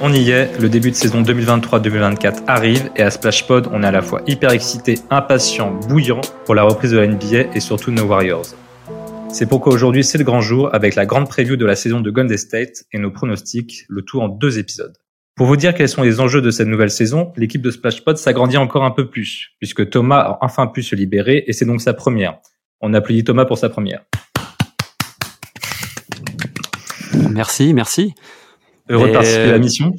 On y est, le début de saison 2023-2024 arrive et à Splashpod, on est à la fois hyper excité, impatient, bouillant pour la reprise de la NBA et surtout nos Warriors. C'est pourquoi aujourd'hui c'est le grand jour avec la grande preview de la saison de Golden State et nos pronostics, le tout en deux épisodes. Pour vous dire quels sont les enjeux de cette nouvelle saison, l'équipe de Splashpod s'agrandit encore un peu plus, puisque Thomas a enfin pu se libérer et c'est donc sa première. On applaudit Thomas pour sa première. Merci, merci. Heureux de participer à la mission.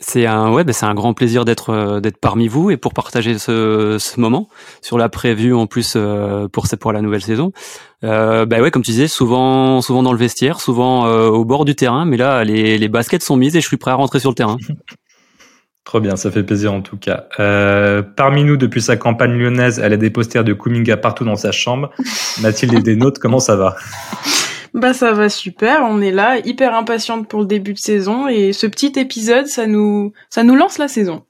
C'est un ouais, bah, c'est un grand plaisir d'être euh, d'être parmi vous et pour partager ce, ce moment sur la prévue en plus euh, pour pour la nouvelle saison. Euh, bah ouais, comme tu disais, souvent souvent dans le vestiaire, souvent euh, au bord du terrain, mais là les les baskets sont mises et je suis prêt à rentrer sur le terrain. Trop bien, ça fait plaisir en tout cas. Euh, parmi nous, depuis sa campagne lyonnaise, elle a des posters de Kuminga partout dans sa chambre. Mathilde et des nôtres, comment ça va? Bah ça va super, on est là, hyper impatiente pour le début de saison et ce petit épisode, ça nous ça nous lance la saison.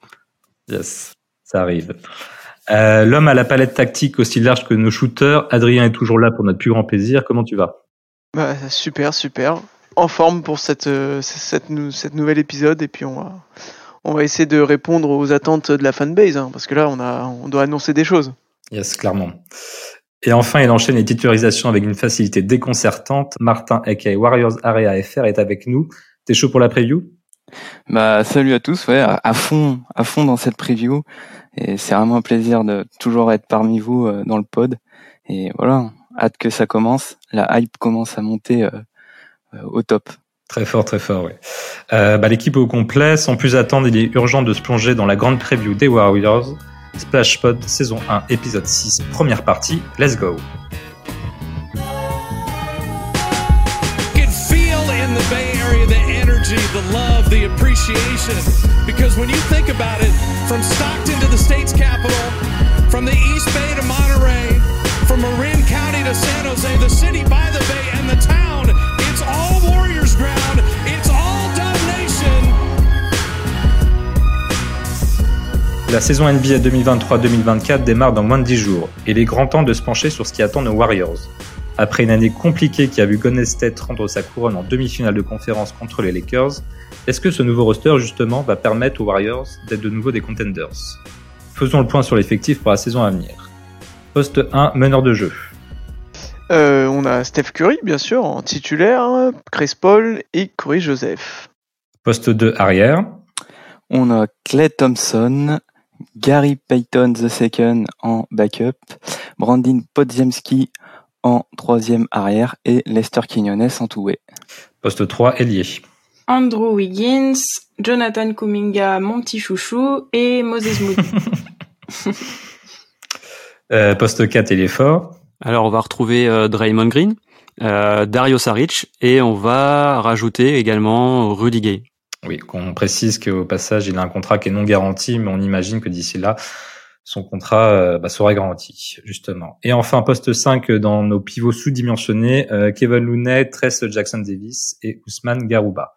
Yes, ça arrive. Euh, L'homme à la palette tactique aussi large que nos shooters, Adrien est toujours là pour notre plus grand plaisir. Comment tu vas? Bah, super, super. En forme pour cette, euh, cette, nou- cette nouvel épisode et puis on va, on va essayer de répondre aux attentes de la fanbase hein, parce que là on, a, on doit annoncer des choses. Yes, clairement. Et enfin, il enchaîne les titularisations avec une facilité déconcertante. Martin, aka Warriors Area FR, est avec nous. T'es chaud pour la preview? Bah salut à tous, ouais, à fond, à fond dans cette preview. Et c'est vraiment un plaisir de toujours être parmi vous euh, dans le pod. Et voilà, hâte que ça commence. La hype commence à monter euh, euh, au top. Très fort, très fort, oui. Euh, bah, L'équipe au complet. Sans plus attendre, il est urgent de se plonger dans la grande preview des Warriors. Splash Pod, saison 1, épisode 6, première partie. Let's go the love, the appreciation. Because when you think about it, from Stockton to the state's capital, from the East Bay to Monterey, from Marin County to San Jose, the city by La saison NBA 2023-2024 démarre dans moins de 10 jours, et il est grand temps de se pencher sur ce qui attend nos Warriors. Après une année compliquée qui a vu Golden State rendre sa couronne en demi-finale de conférence contre les Lakers, est-ce que ce nouveau roster justement va permettre aux Warriors d'être de nouveau des contenders? Faisons le point sur l'effectif pour la saison à venir. Poste 1, meneur de jeu. Euh, on a Steph Curry bien sûr en titulaire, Chris Paul et Corey Joseph. Poste 2, arrière. On a Clay Thompson, Gary Payton II en backup, Brandon Podziemski en troisième arrière et Lester Quinones en two-way. Poste 3, ailier. Andrew Wiggins, Jonathan Kuminga, mon petit chouchou et Moses Moody. Euh, poste 4, ailier fort. Alors on va retrouver euh, Draymond Green, euh, Dario Saric et on va rajouter également Rudy Gay. Oui, qu'on précise qu'au passage, il a un contrat qui est non garanti, mais on imagine que d'ici là, son contrat euh, bah, sera garanti, justement. Et enfin, poste 5 dans nos pivots sous-dimensionnés, euh, Kevin Looney, Tress Jackson Davis et Ousmane Garouba.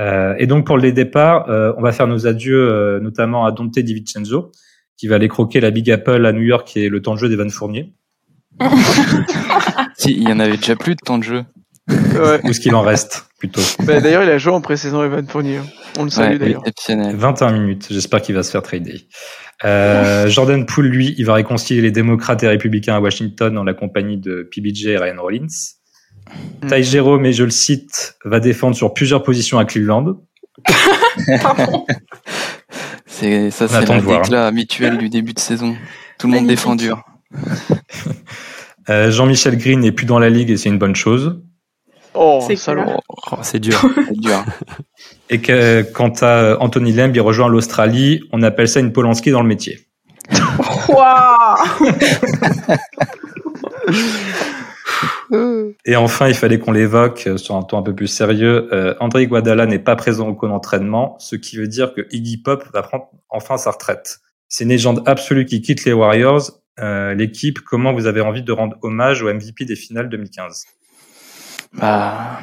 Euh, et donc pour les départs, euh, on va faire nos adieux euh, notamment à Dante DiVincenzo, qui va aller croquer la Big Apple à New York et le temps de jeu d'Evan Fournier. Si, il y en avait déjà plus de temps de jeu. Ouais. Où est-ce qu'il en reste, plutôt Bah, d'ailleurs il a joué en pré-saison Evan Fournier. On le salue Ouais, d'ailleurs. exceptionnel. 21 minutes. J'espère qu'il va se faire trader. Euh, Jordan Poole, lui, il va réconcilier les démocrates et républicains à Washington en la compagnie de PBJ et Ryan Rollins. Mm. Ty Jerome, et je le cite, va défendre sur plusieurs positions à Cleveland. C'est ça, c'est voir. déclat habituel du début de saison. Tout le monde défend dur. Euh, Jean-Michel Green n'est plus dans la ligue et c'est une bonne chose. Oh, C'est. Oh, c'est dur. C'est dur. Et que, quant à Anthony Lamb, il rejoint l'Australie. On appelle ça une Polanski dans le métier. Waouh Et enfin, il fallait qu'on l'évoque euh, sur un ton un peu plus sérieux. Euh, André Guadala n'est pas présent au camp d'entraînement, ce qui veut dire que Iggy Pop va prendre enfin sa retraite. C'est une légende absolue qui quitte les Warriors. Euh, L'équipe, comment vous avez envie de rendre hommage au MVP des finales 2015 Bah,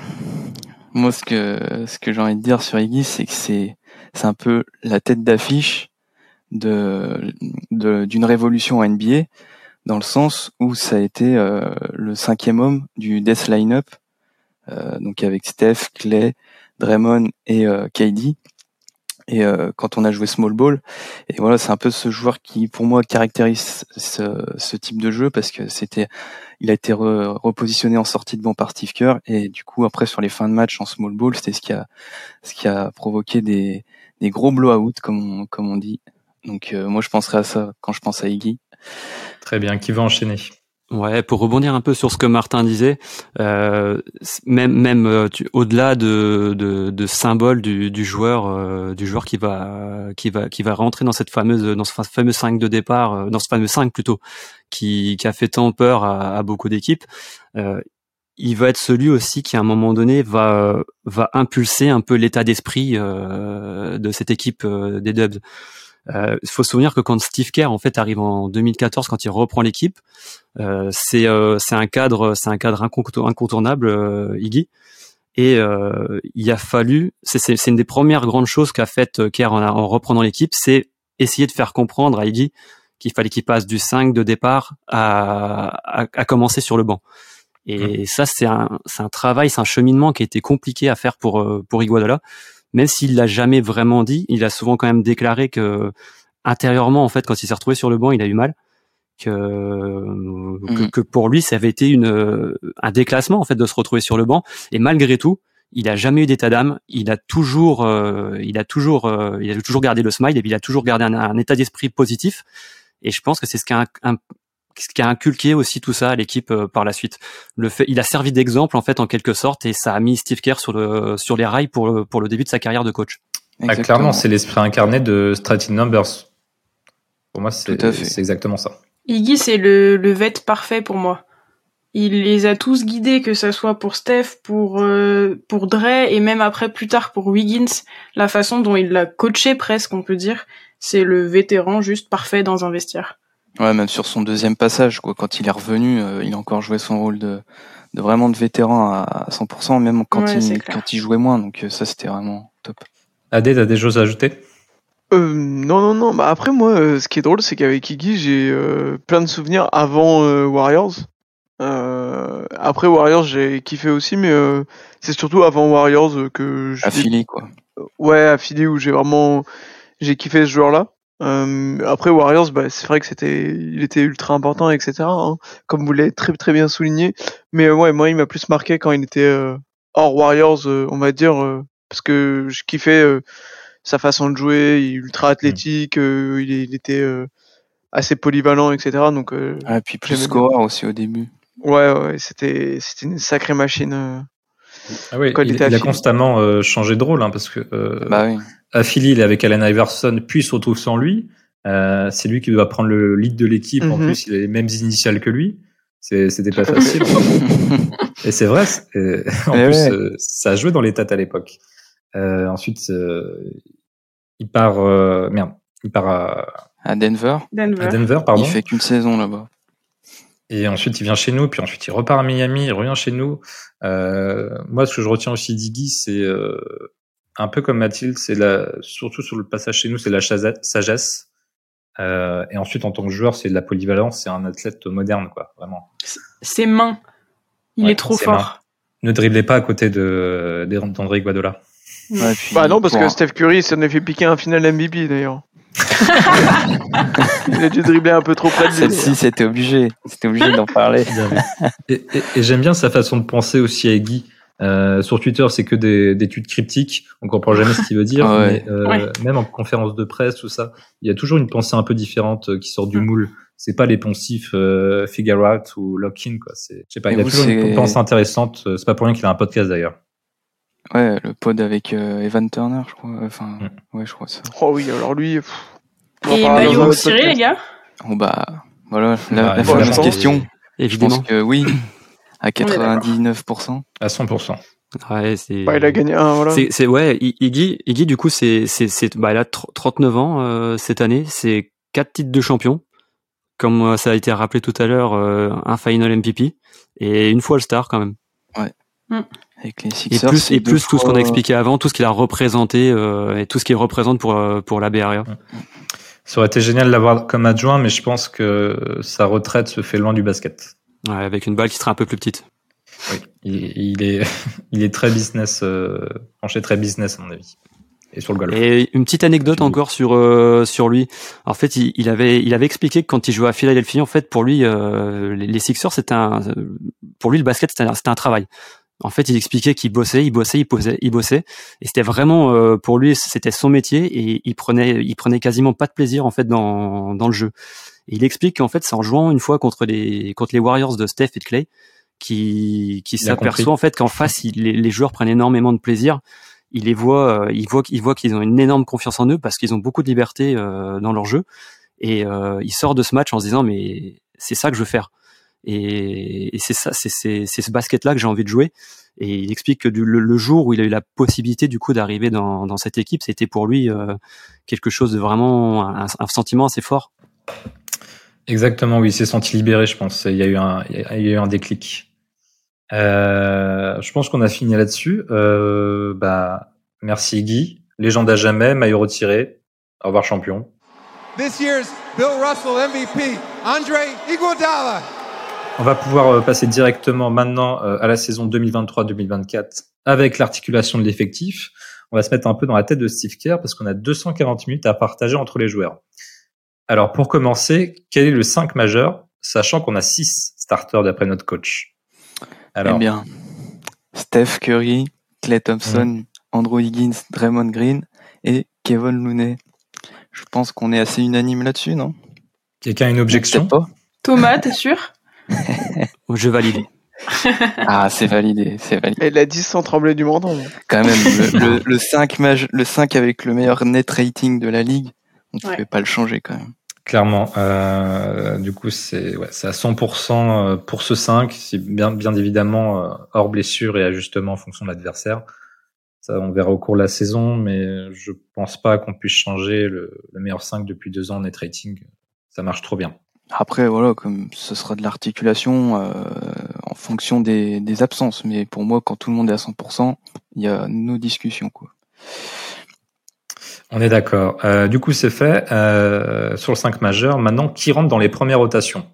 Moi, ce que ce que j'ai envie de dire sur Iggy, c'est que c'est c'est un peu la tête d'affiche de d'une révolution en NBA, dans le sens où ça a été euh, le cinquième homme du Death Lineup, euh, donc avec Steph, Clay, Draymond et euh, KD. Et euh, quand on a joué Small Ball, et voilà, c'est un peu ce joueur qui, pour moi, caractérise ce, ce type de jeu parce que c'était, il a été repositionné en sortie de banc par Steve Kerr et du coup après sur les fins de match en Small Ball, c'était ce qui a, ce qui a provoqué des, des gros blowouts comme on, comme on dit. Donc euh, moi je penserais à ça quand je pense à Iggy. Très bien, qui va enchaîner? Ouais, pour rebondir un peu sur ce que Martin disait, euh, même même euh, au-delà de, de, de symbole du, du joueur euh, du joueur qui va qui va qui va rentrer dans cette fameuse dans ce fameux 5 de départ, euh, dans ce fameux 5 plutôt, qui, qui a fait tant peur à, à beaucoup d'équipes. il va être celui aussi qui à un moment donné va va impulser un peu l'état d'esprit de cette équipe des Dubs. Euh, il faut se souvenir que quand Steve Kerr en fait arrive en 2014, quand il reprend l'équipe, euh, c'est euh, c'est un cadre c'est un cadre incontournable Iggy. Et il a fallu, c'est une des premières grandes choses qu'a fait Kerr en, en reprenant l'équipe, c'est essayer de faire comprendre à Iggy qu'il fallait qu'il passe du 5 de départ à, à, à commencer sur le banc. Et mmh. ça, c'est un, c'est un travail, c'est un cheminement qui a été compliqué à faire pour, pour Iguodala même s'il l'a jamais vraiment dit, il a souvent quand même déclaré que intérieurement, en fait, quand il s'est retrouvé sur le banc, il a eu mal. Que, mm. que, pour lui, ça avait été une, un déclassement en fait de se retrouver sur le banc. Et malgré tout, il a jamais eu d'état d'âme. Il a toujours, euh, il a toujours, euh, il a toujours gardé le smile et puis il a toujours gardé un, état d'esprit positif. Et je pense que c'est ce qui a un, ce qui a inculqué aussi tout ça à l'équipe euh, par la suite. Le fait, il a servi d'exemple en fait en quelque sorte et ça a mis Steve Kerr sur le sur les rails pour le, pour le début de sa carrière de coach. Ah, clairement, c'est l'esprit incarné de Strategy Numbers. Pour moi, c'est exactement ça. Iggy, c'est le, le vet parfait pour moi. Il les a tous guidés, que ce soit pour Steph, pour euh, pour Dre et même après plus tard pour Wiggins. La façon dont il l'a coaché presque, on peut dire, c'est le vétéran juste parfait dans un vestiaire. Ouais, même sur son deuxième passage, quoi, quand il est revenu, euh, il a encore joué son rôle de, de vraiment de vétéran à 100%, même quand, il, quand il jouait moins. Donc euh, ça, c'était vraiment top. Adé, t'as des choses à ajouter? Euh, non, non, non. Bah après, moi, euh, ce qui est drôle, c'est qu'avec Iggy, j'ai plein de souvenirs avant Warriors. après Warriors, j'ai kiffé aussi, mais c'est surtout avant Warriors que j'ai... À Philly, quoi. Ouais, à Philly, où j'ai vraiment... J'ai kiffé ce joueur-là. Euh, après Warriors, bah, c'est vrai que c'était, il était ultra important, etc. Hein, comme vous l'avez très très bien souligné. Mais euh, ouais, moi, il m'a plus marqué quand il était euh, hors Warriors, euh, on va dire, parce que je kiffais sa façon de jouer, il est ultra athlétique, il, il, était assez polyvalent, etc. Donc, ah, et puis plus scoreur aussi au début. Ouais, ouais, c'était c'était une sacrée machine. Ah oui, il, il, a constamment changé de rôle, hein, parce que bah oui Philly, il est avec Allen Iverson, puis se retrouve sans lui. Euh, c'est lui qui doit prendre le lead de l'équipe. En mhm. plus, il a les mêmes initiales que lui. C'était pas facile. et c'est vrai. en plus, euh, ça a joué dans les têtes à l'époque. Euh, ensuite, euh, il part. Euh, merde. Il part à, à Denver. Denver. À Denver, pardon. Il fait qu'une saison là-bas. Et ensuite, il vient chez nous, puis ensuite, il repart à Miami, il revient chez nous. moi, ce que je retiens aussi d'Iggy, c'est un peu comme Mathilde, c'est la, surtout sur le passage chez nous, c'est la sagesse. Euh, et ensuite, en tant que joueur, c'est de la polyvalence, c'est un athlète moderne, quoi, vraiment. Ses mains, il est trop fort. Ne driblez pas à côté de d'André Guadola. bah non, parce que Steph Curry s'en est fait piquer un final MVP d'ailleurs. il a dû dribbler un peu trop près de Celle-ci, c'était obligé. C'était obligé d'en parler. et, et j'aime bien sa façon de penser aussi à Guy. Euh, sur Twitter, c'est que des, des tweets cryptiques. On comprend jamais ce qu'il veut dire. Ah mais, euh, Même en conférence de presse, tout ça, il y a toujours une pensée un peu différente euh, qui sort du mm. moule. C'est pas les poncifs euh, figure out ou lock in quoi. C'est, je sais pas. il y a toujours une pensée intéressante. C'est pas pour rien qu'il a un podcast d'ailleurs. Ouais, le pod avec Evan Turner, je crois. Enfin, mm. ouais, je crois ça. Oh oui, alors lui. Et Maillot aussi, les gars. Oh bah, voilà, la, la fameuse question. Évidemment. Je pense que oui. À 99%. À 100%. Ouais, c'est. Bah, il a gagné un, voilà. C'est, ouais, Iggy, Iggy, du coup, c'est, c'est, c'est, bah, il a 39 ans, euh, cette année. C'est quatre titres de champion. Comme euh, ça a été rappelé tout à l'heure, euh, un final MVP. Et une fois le star, quand même. Ouais. Avec les Et Sixers. plus, c'est et plus tout ce qu'on a expliqué avant, tout ce qu'il a représenté euh, et tout ce qu'il représente pour pour la Bay Area. Ça aurait été génial de l'avoir comme adjoint, mais je pense que sa retraite se fait loin du basket. Ouais, avec une balle qui sera un peu plus petite. Oui, il, il est, il est très business, euh, penché très business à mon avis. Et sur le golf. Et une petite anecdote encore sur euh, sur lui. En fait, il, il avait il avait expliqué que quand il jouait à Philadelphie, en fait, pour lui, euh, les, les Sixers, c'était un pour lui le basket, c'était un, c'était un travail. En fait, il expliquait qu'il bossait, il bossait, il bossait, il bossait, et c'était vraiment euh, pour lui, c'était son métier, et il prenait il prenait quasiment pas de plaisir en fait dans dans le jeu. Et il explique qu'en fait, c'est en jouant une fois contre les contre les Warriors de Steph et de Clay qui qui s'aperçoit en fait qu'en face, il- les, les joueurs prennent énormément de plaisir il les voit, euh, il voit, il voit qu'ils ont une énorme confiance en eux parce qu'ils ont beaucoup de liberté euh, dans leur jeu. Et euh, il sort de ce match en se disant mais c'est ça que je veux faire. Et, et c'est ça, c'est ce basket-là que j'ai envie de jouer. Et il explique que du, le, le jour où il a eu la possibilité du coup d'arriver dans, dans cette équipe, c'était pour lui euh, quelque chose de vraiment un, un sentiment assez fort. Exactement, oui, il s'est senti libéré, je pense. Il y a eu un, il y a eu un déclic. Euh, je pense qu'on a fini là-dessus. Euh, bah, merci Guy. Légende à jamais, maillot retiré. Au revoir champion. This year's Bill Russell MVP, Andre Iguodala. On va pouvoir euh, passer directement maintenant euh, à la saison 2023-2024 avec l'articulation de l'effectif. On va se mettre un peu dans la tête de Steve Kerr parce qu'on a 240 minutes à partager entre les joueurs. Alors pour commencer, quel est le 5 majeur, sachant qu'on a 6 starters d'après notre coach? Alors, Eh bien, Steph Curry, Clay Thompson. Andrew Higgins, Draymond Green et Kevin Looney. Je pense qu'on est assez unanime là-dessus, non? Quelqu'un a une objection? Thomas, t'es sûr? Je valide. Ah, c'est validé, c'est validé. Elle l'a dit sans trembler du menton. Quand même, le, le, le 5 maj- le 5 avec le meilleur net rating de la ligue, on ne Ouais. pouvait pas le changer quand même. Clairement. Euh, du coup, c'est ouais, c'est à 100% pour ce 5. C'est bien, bien évidemment euh, hors blessure et ajustement en fonction de l'adversaire. Ça, on verra au cours de la saison, mais je pense pas qu'on puisse changer le, le meilleur 5 depuis deux ans en net rating. Ça marche trop bien. Après, voilà, comme ce sera de l'articulation euh, en fonction des, des absences. Mais pour moi, quand tout le monde est à 100%, il y a nos discussions. Quoi. On est d'accord. Euh, du coup, c'est fait. Euh, sur le 5 majeur, maintenant, qui rentre dans les premières rotations?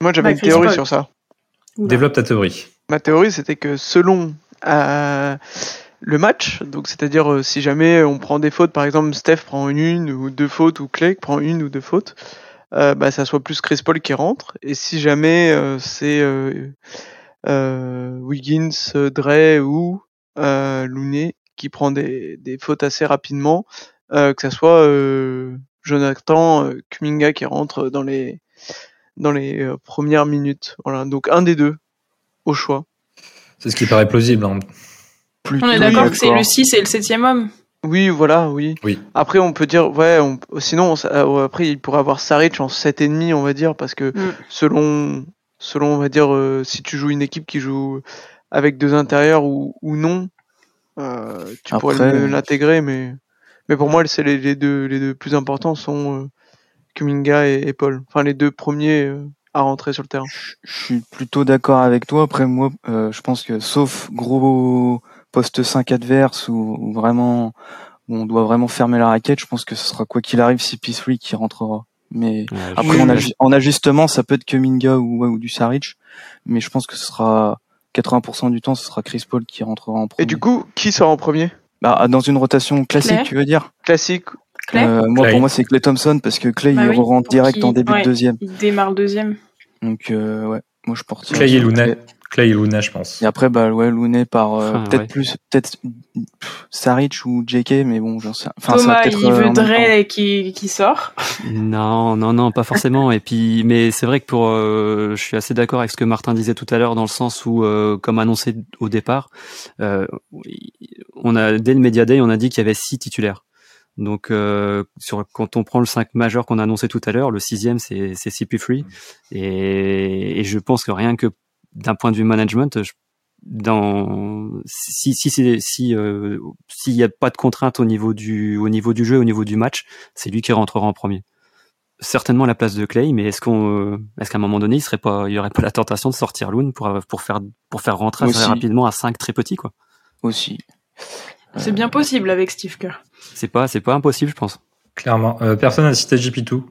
Moi, j'avais Bah, une théorie sur ça. Développe ta théorie. Ma théorie, c'était que selon euh, le match, donc c'est-à-dire euh, si jamais on prend des fautes, par exemple Steph prend une, une ou deux fautes, ou Clay prend une ou deux fautes, euh, bah ça soit plus Chris Paul qui rentre. Et si jamais euh, c'est euh, euh, Wiggins, euh, Dre ou euh, Looney qui prend des, des fautes assez rapidement, euh, que ça soit euh, Jonathan euh, Kuminga qui rentre dans les dans les euh, premières minutes. Voilà, donc un des deux au choix. C'est ce qui paraît plausible. hein. On est d'accord que c'est le 6 et le 7 homme. Oui, voilà, oui. Oui. Après, on peut dire, ouais, on, sinon, on euh, après, il pourrait avoir Saric en 7,5, on va dire, parce que Mm. selon, selon, on va dire, euh, si tu joues une équipe qui joue avec deux intérieurs ou, ou non, euh, tu pourrais Après, le- l'intégrer, mais, mais pour moi, c'est les, les deux, les deux plus importants sont euh, Kuminga et, et Paul. Enfin, les deux premiers euh, à rentrer sur le terrain. Je je suis plutôt d'accord avec toi. Après, moi, euh, je pense que sauf gros poste 5 adverse ou, ou vraiment où on doit vraiment fermer la raquette, je pense que ce sera quoi qu'il arrive CP3 qui rentrera. Mais Ouais, après, Oui, en, ajustement, ça peut être que Minga ou, ouais, ou du Saric, mais je pense que ce sera 80% du temps, ce sera Chris Paul qui rentrera en premier. Et du coup, qui sort en premier? Bah, dans une rotation classique, Clay. tu veux dire? Classique. Clay Euh, Moi, Clay. pour moi, c'est Clay Thompson parce que Clay Bah il oui, rentre direct en début ouais. de deuxième. Il démarre deuxième. Donc, euh, ouais, moi je porte. Clay et Looney. Clay et Looney, je pense. Et après, bah ouais, Looney par euh, Enfin, peut-être ouais. plus, peut-être Saric ou JK, mais bon, j'en sais. Enfin, ça Thomas, peut-être, il euh, veut Dre qui, qui sort. Non, non, non, pas forcément. Et puis, mais c'est vrai que pour, euh, je suis assez d'accord avec ce que Martin disait tout à l'heure dans le sens où, euh, comme annoncé au départ, euh, on a dès le Media Day, on a dit qu'il y avait six titulaires. Donc, euh, sur quand on prend le 5 majeur qu'on a annoncé tout à l'heure, le sixième c'est c'est CP3, et, et je pense que rien que d'un point de vue management, je- dans si si c'est si euh, s'il n'y a pas de contrainte au niveau du au niveau du jeu, au niveau du match, c'est lui qui rentrera en premier. certainement à la place de Clay, mais est-ce qu'on, euh, est-ce qu'à un moment donné, il serait pas, il y aurait pas la tentation de sortir Loon pour pour faire pour faire rentrer très rapidement à 5 très petits quoi. Aussi. C'est bien possible avec Steve Kerr. C'est pas c'est pas impossible, je pense. Clairement. Euh, personne n'a cité GP2.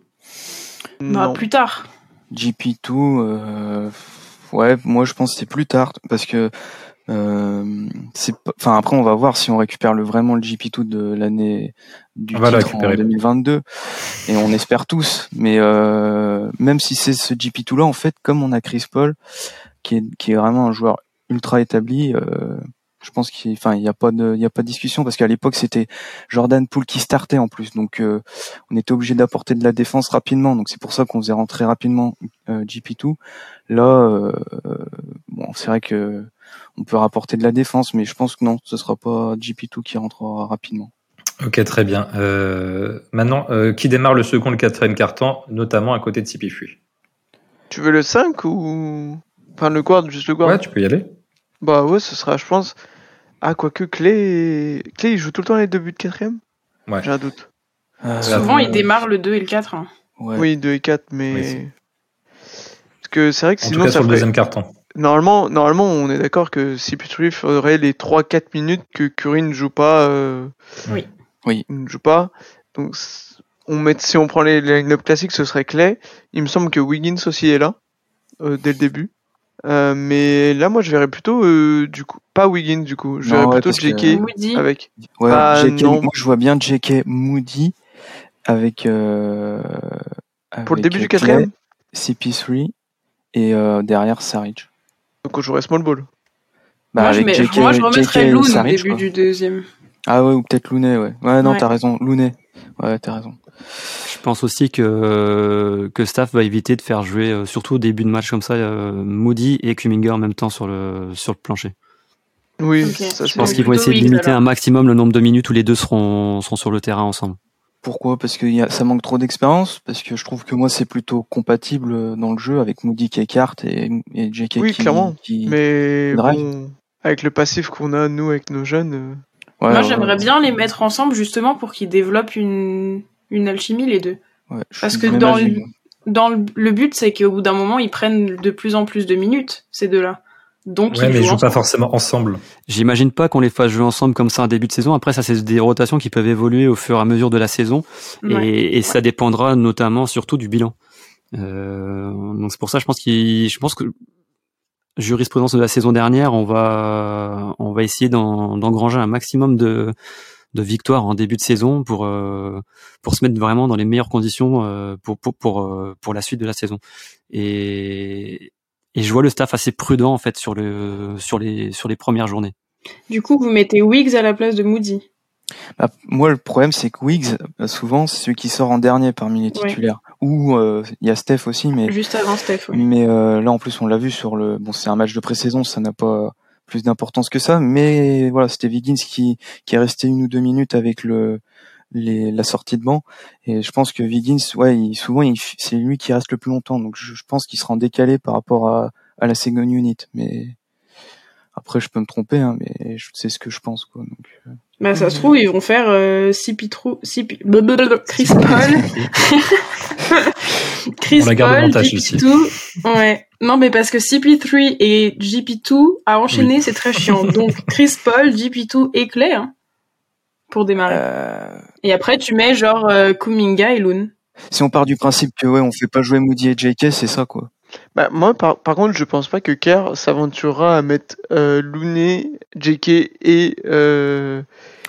Bah, Non. plus tard. GP2, euh, ouais, moi je pense que c'est plus tard parce que euh, c'est, enfin après on va voir si on récupère le vraiment le GP2 de l'année du titre en récupérer. 2022 et on espère tous. Mais euh, même si c'est ce GP2 là, en fait, comme on a Chris Paul qui est qui est vraiment un joueur ultra établi. Euh, je pense qu'il, enfin, il n'y a pas de, il y a pas de discussion parce qu'à l'époque c'était Jordan Poole qui startait en plus, donc euh, on était obligé d'apporter de la défense rapidement. Donc c'est pour ça qu'on faisait rentrer rapidement euh, GP2. Là, euh, bon, c'est vrai que on peut rapporter de la défense, mais je pense que non, ce sera pas GP2 qui rentrera rapidement. Ok, très bien. Euh, maintenant, euh, qui démarre le second le quatrième carton, notamment à côté de CP3 Tu veux le 5 ou. Enfin, le guard, juste le guard Ouais, tu peux y aller. Bah ouais, ce sera, je pense. Ah, quoique Clé. Clé, il joue tout le temps les deux buts de quatrième Ouais. J'ai un doute. Euh, Souvent, il démarre le 2 et le 4. hein. ouais. Oui, 2 et 4, mais. Oui, Parce que c'est vrai que En sinon, tout cas, ça sur le ferait- deuxième carton. Normalement, normalement, on est d'accord que CP3 ferait les 3-4 minutes que Curry ne joue pas. euh, Oui. Oui. Ne joue pas. Donc, on met, si on prend les les line-up classiques, ce serait Clay. Il me semble que Wiggins aussi est là, euh, dès le début. Euh, mais là, moi, je verrais plutôt, euh, du coup, pas Wiggins, du coup. Je Non, verrais ouais, plutôt que- JK Moody. avec. Ouais, Bah, JK, non. moi je vois bien JK Moody avec, euh, Pour le début du quatrième. Clay, CP3 et euh, derrière Saric. Donc, on jouerait small ball. Bah, moi, je mets- JK, moi, je remettrais Loon au début quoi. du deuxième. Ah ouais, ou peut-être Looney, ouais. Ouais, non, Ouais. t'as raison, Looney. Ouais, t'as raison. Je pense aussi que que Staff va éviter de faire jouer, euh, surtout au début de match comme ça, euh, Moody et Kuminga en même temps sur le sur le plancher. Oui, ça Je pense qu'ils vont essayer de limiter alors. un maximum le nombre de minutes où les deux seront seront sur le terrain ensemble. Pourquoi? Parce que y a, ça manque trop d'expérience. Parce que je trouve que moi, c'est plutôt compatible euh, dans le jeu avec Moody qui écarte et, et JK Oui, qui, clairement. qui- Mais Drive. bon, avec le passif qu'on a, nous, avec nos jeunes. euh, Ouais, Moi, j'aimerais ouais. bien les mettre ensemble justement pour qu'ils développent une, une alchimie, les deux. Ouais, Parce que dans le-. Dans le, le but, c'est qu'au bout d'un moment, ils prennent de plus en plus de minutes, ces deux-là. Donc, Ouais, ils mais ils jouent jouent pas forcément ensemble. J'imagine pas qu'on les fasse jouer ensemble comme ça en début de saison. Après, ça c'est des rotations qui peuvent évoluer au fur et à mesure de la saison Ouais. et, et ça dépendra notamment surtout du bilan. Euh, donc c'est pour ça, je pense qu'il, je pense que jurisprudence de la saison dernière, on va, on va essayer d'en- d'engranger un maximum de, de victoires en début de saison pour, euh, pour se mettre vraiment dans les meilleures conditions euh, pour, pour, pour, euh, pour la suite de la saison. Et, et je vois le staff assez prudent en fait sur le, sur les, sur les premières journées. Du coup, vous mettez Wiggs à la place de Moody. Bah, moi, le problème, c'est que Wiggs, souvent, c'est celui qui sort en dernier parmi les Ouais. titulaires. Ou euh, il y a Steph aussi, mais Juste avant Steph, ouais. Mais euh, là, en plus, on l'a vu sur le. Bon, c'est un match de pré-saison, ça n'a pas plus d'importance que ça. Mais voilà, c'était Wiggins qui qui est resté une ou deux minutes avec le les, la sortie de banc. Et je pense que Wiggins, ouais, il, souvent, il, c'est lui qui reste le plus longtemps. Donc, je, je pense qu'il sera en décalé par rapport à, à la second unit. Mais après, je peux me tromper, hein, mais c'est ce que je pense, quoi. Donc, euh, Bah, ça se trouve, ils vont faire euh, CP3, CP... blablabla, Chris Paul. Chris On la garde au Paul, montage, ici. GP2. Ouais. Non, mais parce que CP3 et GP2 à enchaîner, c'est très chiant. Donc, Chris Paul, GP2 et Clay, hein, pour démarrer. euh, Et après, tu mets genre euh, Kuminga et Loon. si on part du principe que ouais, on fait pas jouer Moody et JK, c'est ça, quoi. Bah, moi, par, par contre, je pense pas que Kerr s'aventurera à mettre euh, Looney, JK et, euh,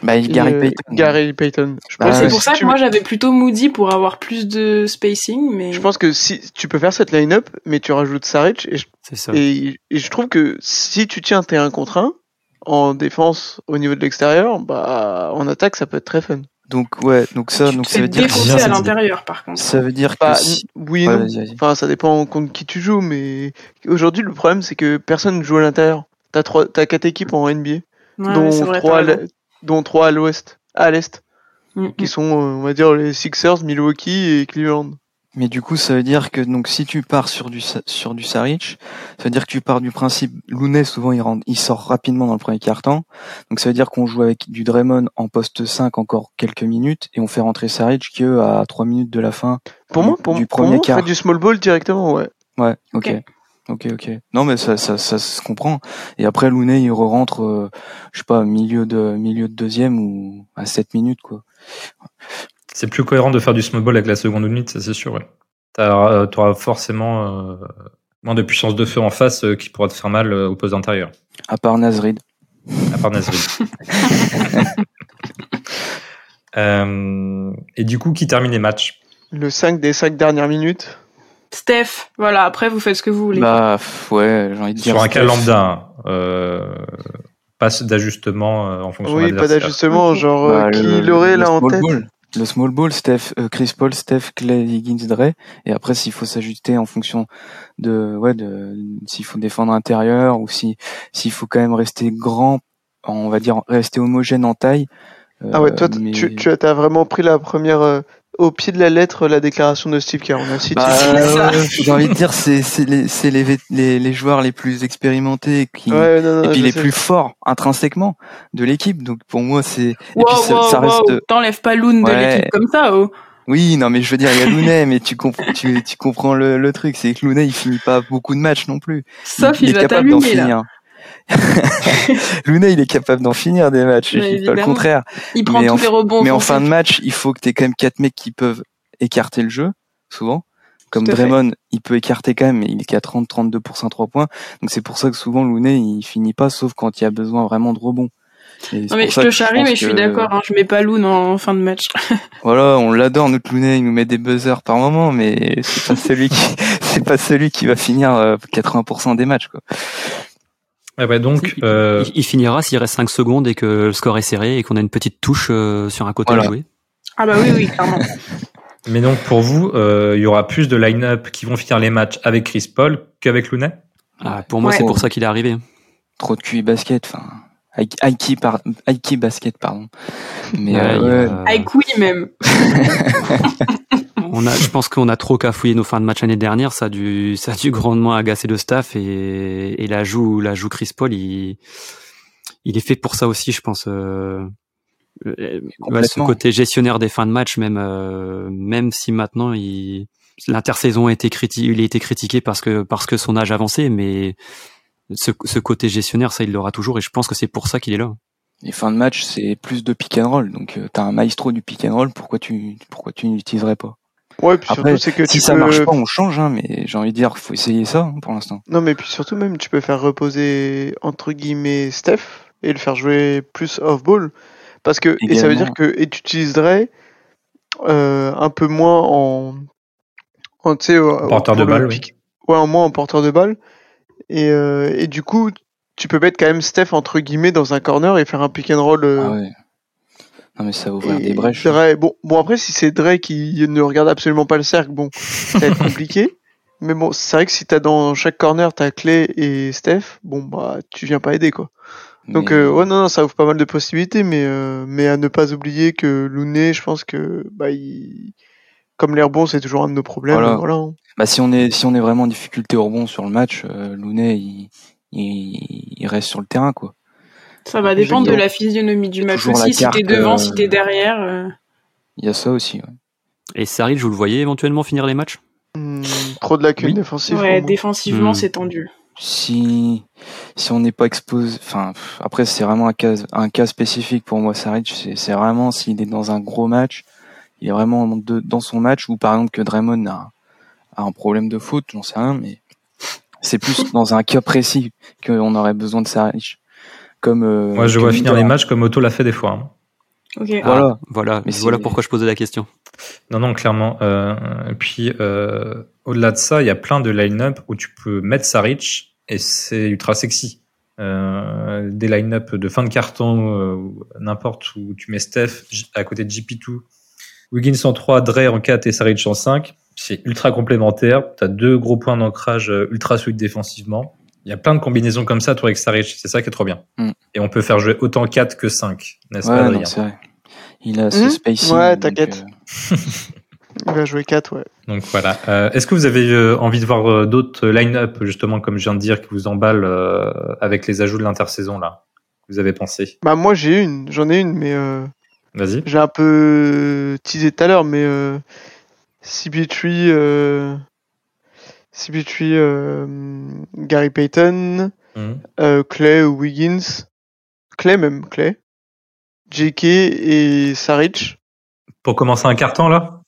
Bah, il et, Gary euh, Payton. Gary Payton. Bah, c'est pour si ça que tu- moi, j'avais plutôt Moody pour avoir plus de spacing, mais... Je pense que si tu peux faire cette line-up, mais tu rajoutes Saric, et je, ça. et, et je trouve que si tu tiens tes 1 contre 1, en défense au niveau de l'extérieur, bah, en attaque, ça peut être très fun. Donc, ouais, donc ça, tu donc ça veut dire cette à l'intérieur, par contre. Ça veut dire que Bah, si... oui Ouais, non. vas-y, vas-y. Enfin, ça dépend contre qui tu joues, mais aujourd'hui, le problème, c'est que personne ne joue à l'intérieur. T'as trois, t'as quatre équipes en NBA, Ouais, dont, vrai, trois dont trois à l'ouest, à l'est, Mm, qui sont, euh, on va dire, les Sixers, Milwaukee et Cleveland. Mais du coup, ça veut dire que donc si tu pars sur du sur du Saric, ça veut dire que tu pars du principe Lounet souvent il rentre, il sort rapidement dans le premier quart-temps. Donc ça veut dire qu'on joue avec du Draymond en poste 5 encore quelques minutes et on fait rentrer Saric que à 3 minutes de la fin. Pour moi, pour, du pour premier moi, on quart. fait du small ball directement, ouais. Ouais, ok. Ok. Ok, ok. Non, mais ça, ça, ça se comprend. Et après, Lounet, il re-rentre, euh, je sais pas, milieu de, milieu de deuxième ou à 7 minutes, quoi. C'est plus cohérent de faire du small ball avec la seconde unité, ça c'est sûr. Ouais. T'as- T'auras forcément euh, moins de puissance de feu en face euh, qui pourra te faire mal euh, au poste intérieur, À part Nazrid. à part Nasrid. Euh, et du coup, qui termine les matchs? Le 5 des 5 dernières minutes. Steph, voilà, après vous faites ce que vous voulez. Bah, ouais, j'ai envie de dire. Sur un cas lambda, euh, pas d'ajustement euh, en fonction Oui, de pas l'adversaire. d'ajustement, genre euh, Bah, qui l'aurait là en tête. ball. Le small ball, Steph, euh, Chris Paul, Steph, Clay, Higgins, Dre. Et après, s'il faut s'ajuster en fonction de, ouais, de, s'il faut défendre intérieur ou si, s'il faut quand même rester grand, on va dire rester homogène en taille. Ah ouais, euh, toi, mais- tu, tu as vraiment pris la première euh, au pied de la lettre la déclaration de Steve Kerr. On a cité. Bah, ouais, j'ai envie de dire, c'est, c'est les, c'est les, les, les joueurs les plus expérimentés qui, ouais, non, non, et puis les sais. plus forts intrinsèquement de l'équipe. Donc pour moi, c'est, et Wow, puis ça, wow, ça reste, wow, T'enlèves pas Loon de l'équipe comme ça, oh. Oui, non, mais je veux dire, il y a Lounet, mais tu comprends, tu, tu comprends le, le truc, c'est que Lounet, il finit pas beaucoup de matchs non plus. Sauf il, est va capable d'en t'allumer là. finir. Lounet, il est capable d'en finir des matchs, je dis pas le contraire. Il prend Mais tous en- les rebonds. mais en fin de match, il faut que tu aies quand même quatre mecs qui peuvent écarter le jeu, souvent. Comme fait. Draymond, il peut écarter quand même, mais il est qu'à 30-32% 3 points. Donc c'est pour ça que souvent Lounet, il finit pas, sauf quand il y a besoin vraiment de rebond. Non mais je te charrie, mais je suis que- d'accord. Hein, je mets pas Loon en fin de match. Voilà, on l'adore notre Lounet, il nous met des buzzers par moment, mais c'est pas celui qui, c'est pas celui qui va finir euh, 80% des matchs, quoi. Ouais, ouais, donc, Il, euh, il- il finira s'il reste 5 secondes et que le score est serré et qu'on a une petite touche euh, sur un côté Voilà. à jouer. Ah bah oui, oui, clairement. mais donc pour vous, euh, il y aura plus de line-up qui vont finir les matchs avec Chris Paul qu'avec Looney? Ah, pour moi, Ouais. c'est pour ça qu'il est arrivé. Trop de QI basket, enfin, Aiki, par, Aiki basket, pardon. Mais Ouais, euh, même. on a, je pense qu'on a trop cafouillé nos fins de match l'année dernière. Ça a dû, ça a dû grandement agacer le staff et, et la joue, la joue Chris Paul, il, il est fait pour ça aussi, je pense. Euh, euh, ouais, ce côté gestionnaire des fins de match, même, euh, même si maintenant il, l'intersaison a été critiqué, il a été critiqué parce que, parce que son âge avancé, mais ce, ce côté gestionnaire, ça, il l'aura toujours et je pense que c'est pour ça qu'il est là. les fins de match, c'est plus de pick and roll. Donc, euh, t'as un maestro du pick and roll, pourquoi tu, pourquoi tu n'utiliserais pas? Ouais, puis Après, surtout c'est que si tu ça peux. marche pas, on change, hein, mais j'ai envie de dire, faut essayer ça, hein, pour l'instant. Non, mais puis surtout même, tu peux faire reposer entre guillemets Steph et le faire jouer plus off ball, parce que et ça veut dire que et tu utiliserais euh, un peu moins en en tu sais Porteur de le balle, pick- ouais, en moins en porteur de balle et euh, et du coup tu peux mettre quand même Steph entre guillemets dans un corner et faire un pick and roll. euh, Ah ouais. Non, mais ça va ouvrir et des brèches. Dre- bon, bon après si c'est Dre qui ne regarde absolument pas le cercle, bon, ça va être compliqué. Mais bon, c'est vrai que si t'as dans chaque corner t'as Clay et Steph, bon bah tu viens pas aider quoi. Donc Mais- euh, ouais non, non ça ouvre pas mal de possibilités, mais euh, mais à ne pas oublier que Looney, je pense que bah il comme l'air bon c'est toujours un de nos problèmes. Voilà. Voilà. hein. Bah, si on est, si on est vraiment en difficulté au rebond sur le match, euh, Lounet, il, il, il reste sur le terrain, quoi. Ça va dépendre de la physionomie du match aussi. Si t'es devant, euh, si t'es derrière. euh, Il y a ça aussi, ouais. Et Saril, vous le voyais éventuellement finir les matchs? Hmm, trop de lacunes Oui. défensives. Ouais, défensivement, Hmm. c'est tendu. Si, si on n'est pas exposé, enfin, après, c'est vraiment un cas, un cas spécifique pour moi, Saric. C'est, vraiment s'il est dans un gros match, il est vraiment de- dans son match, ou par exemple que Draymond a, a un problème de foot, j'en sais rien, mais c'est plus dans un cas précis qu'on aurait besoin de Saric. Comme, euh, Moi, je vois finir les matchs comme Otto l'a fait des fois. hein. Ok. Voilà. Ah, voilà. Mais voilà pourquoi je posais la question. Non, non, clairement. Euh, et puis, euh, au-delà de ça, il y a plein de line-up où tu peux mettre Saric et c'est ultra sexy. Euh, des line-up de fin de carton, euh, n'importe où tu mets Steph à côté de GP2, Wiggins en 3, Dre en 4 et Saric en 5. C'est ultra complémentaire. Tu as deux gros points d'ancrage ultra solides défensivement. Il y a plein de combinaisons comme ça, toi, avec Saric. C'est ça qui est trop bien. Mm. Et on peut faire jouer autant 4 que 5, n'est-ce Ouais, pas, non, Adrien c'est vrai. Il a ce Hmm spacing. Ouais, t'inquiète. euh, Il va jouer 4, ouais. Donc voilà. Euh, Est-ce que vous avez euh, envie de voir euh, d'autres line-up, justement, comme je viens de dire, qui vous emballent euh, avec les ajouts de l'intersaison, là Vous avez pensé? Bah moi j'ai une, j'en ai une, mais euh, Vas-y. j'ai un peu teasé tout à l'heure, mais euh, CB3, CB3, euh, Gary Payton, Mhm. euh, Clay ou Wiggins, Clay même, Clay, JK et Saric. Pour commencer un carton, là?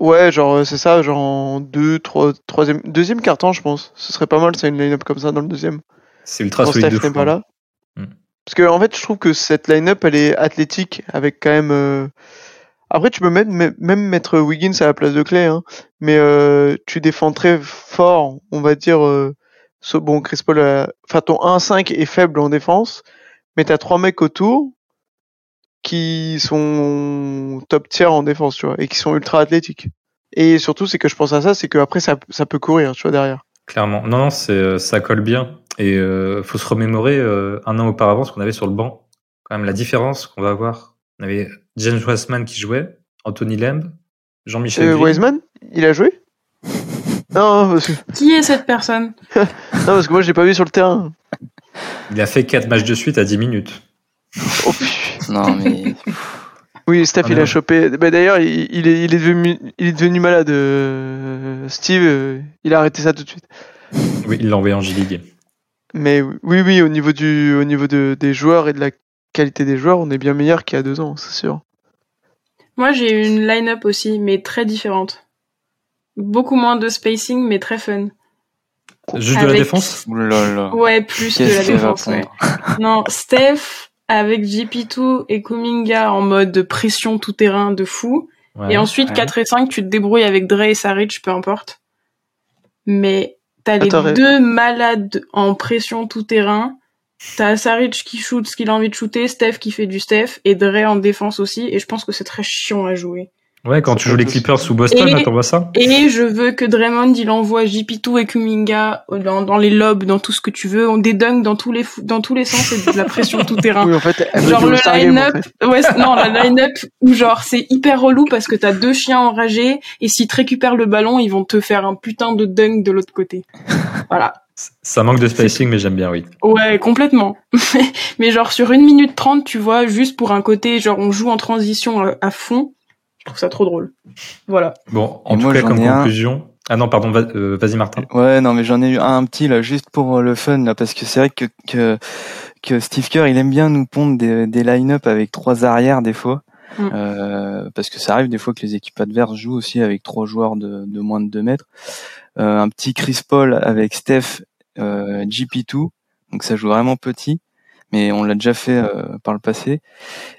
Ouais, genre euh, c'est ça, genre en deux, trois, troisième, deuxième carton, je pense. Ce serait pas mal, ça une line-up comme ça dans le deuxième. C'est ultra Quand solide Steph de n'est pas là. Mm. Parce que en fait, je trouve que cette line-up, elle est athlétique, avec quand même. euh, Après, tu peux même, même mettre Wiggins à la place de Clay, hein, mais euh, tu défends très fort, on va dire. euh, Bon, Chris Paul, enfin ton 1-5 est faible en défense, mais t'as trois mecs autour qui sont top tier en défense, tu vois, et qui sont ultra athlétiques. Et surtout, c'est que je pense à ça, c'est qu'après ça, ça peut courir, tu vois, derrière. Clairement. Non, non, euh, ça colle bien. Et euh, faut se remémorer euh, un an auparavant ce qu'on avait sur le banc. Quand même, la différence qu'on va avoir. On avait James Wiseman qui jouait, Anthony Lamb, Jean-Michel Euh. Wiseman, il a joué? Non, parce que, Qui est cette personne? Non, parce que moi, je l'ai pas vu sur le terrain. Il a fait quatre matchs de suite à 10 minutes. Oh. Non, mais oui, Steph, Ah, il mais a chopé. Bah, D'ailleurs, il, il est, il, est devenu, il est devenu malade. euh, Steve, euh, il a arrêté ça tout de suite. Oui, il l'a envoyé en G-League. Mais oui, oui, au niveau, du, au niveau de, des joueurs et de la qualité des joueurs, on est bien meilleur qu'il y a deux ans, c'est sûr. Moi, j'ai une line-up aussi, mais très différente. Beaucoup moins de spacing, mais très fun. Juste de la défense? Oulala. Ouais, plus de la défense, ouais. Non, Steph avec JP2 et Kuminga en mode pression tout terrain de fou. Ouais. Et ensuite, ouais. 4 et 5, tu te débrouilles avec Dre et Saric, peu importe. Mais t'as les deux malades en pression tout terrain. T'as Saric qui shoot ce qu'il a envie de shooter, Steph qui fait du Steph, et Dre en défense aussi. Et je pense que c'est très chiant à jouer. Ouais, quand Ça tu joues les Clippers sous Boston, Et- là, t'envoies ça? Et je veux que Draymond, il envoie JP2 et Kuminga dans, dans les lobes, dans tout ce que tu veux. On dédunk dans tous les, dans tous les sens et de la pression tout terrain. Oui, en fait, elle veut genre le en line-up fait. ouais c'est- non la line-up où genre c'est hyper relou parce que t'as deux chiens enragés et s'ils te récupèrent le ballon ils vont te faire un putain de dunk de l'autre côté voilà Ça manque de spacing, mais j'aime bien, oui. ouais complètement mais genre sur une minute trente tu vois juste pour un côté genre on joue en transition à, à fond je trouve ça trop drôle voilà Bon, en Et tout moi, cas, comme un. conclusion. Ah non, pardon, euh, vas-y, Martin. Ouais, non, mais j'en ai eu un petit là, juste pour euh, le fun là, parce que c'est vrai que, que que Steve Kerr, il aime bien nous pondre des, des line-up avec trois arrières des fois, Mm. euh, parce que ça arrive des fois que les équipes adverses jouent aussi avec trois joueurs de, de moins de 2 mètres. Euh, un petit Chris Paul avec Steph, euh, GP2, donc ça joue vraiment petit, mais on l'a déjà fait euh, par le passé.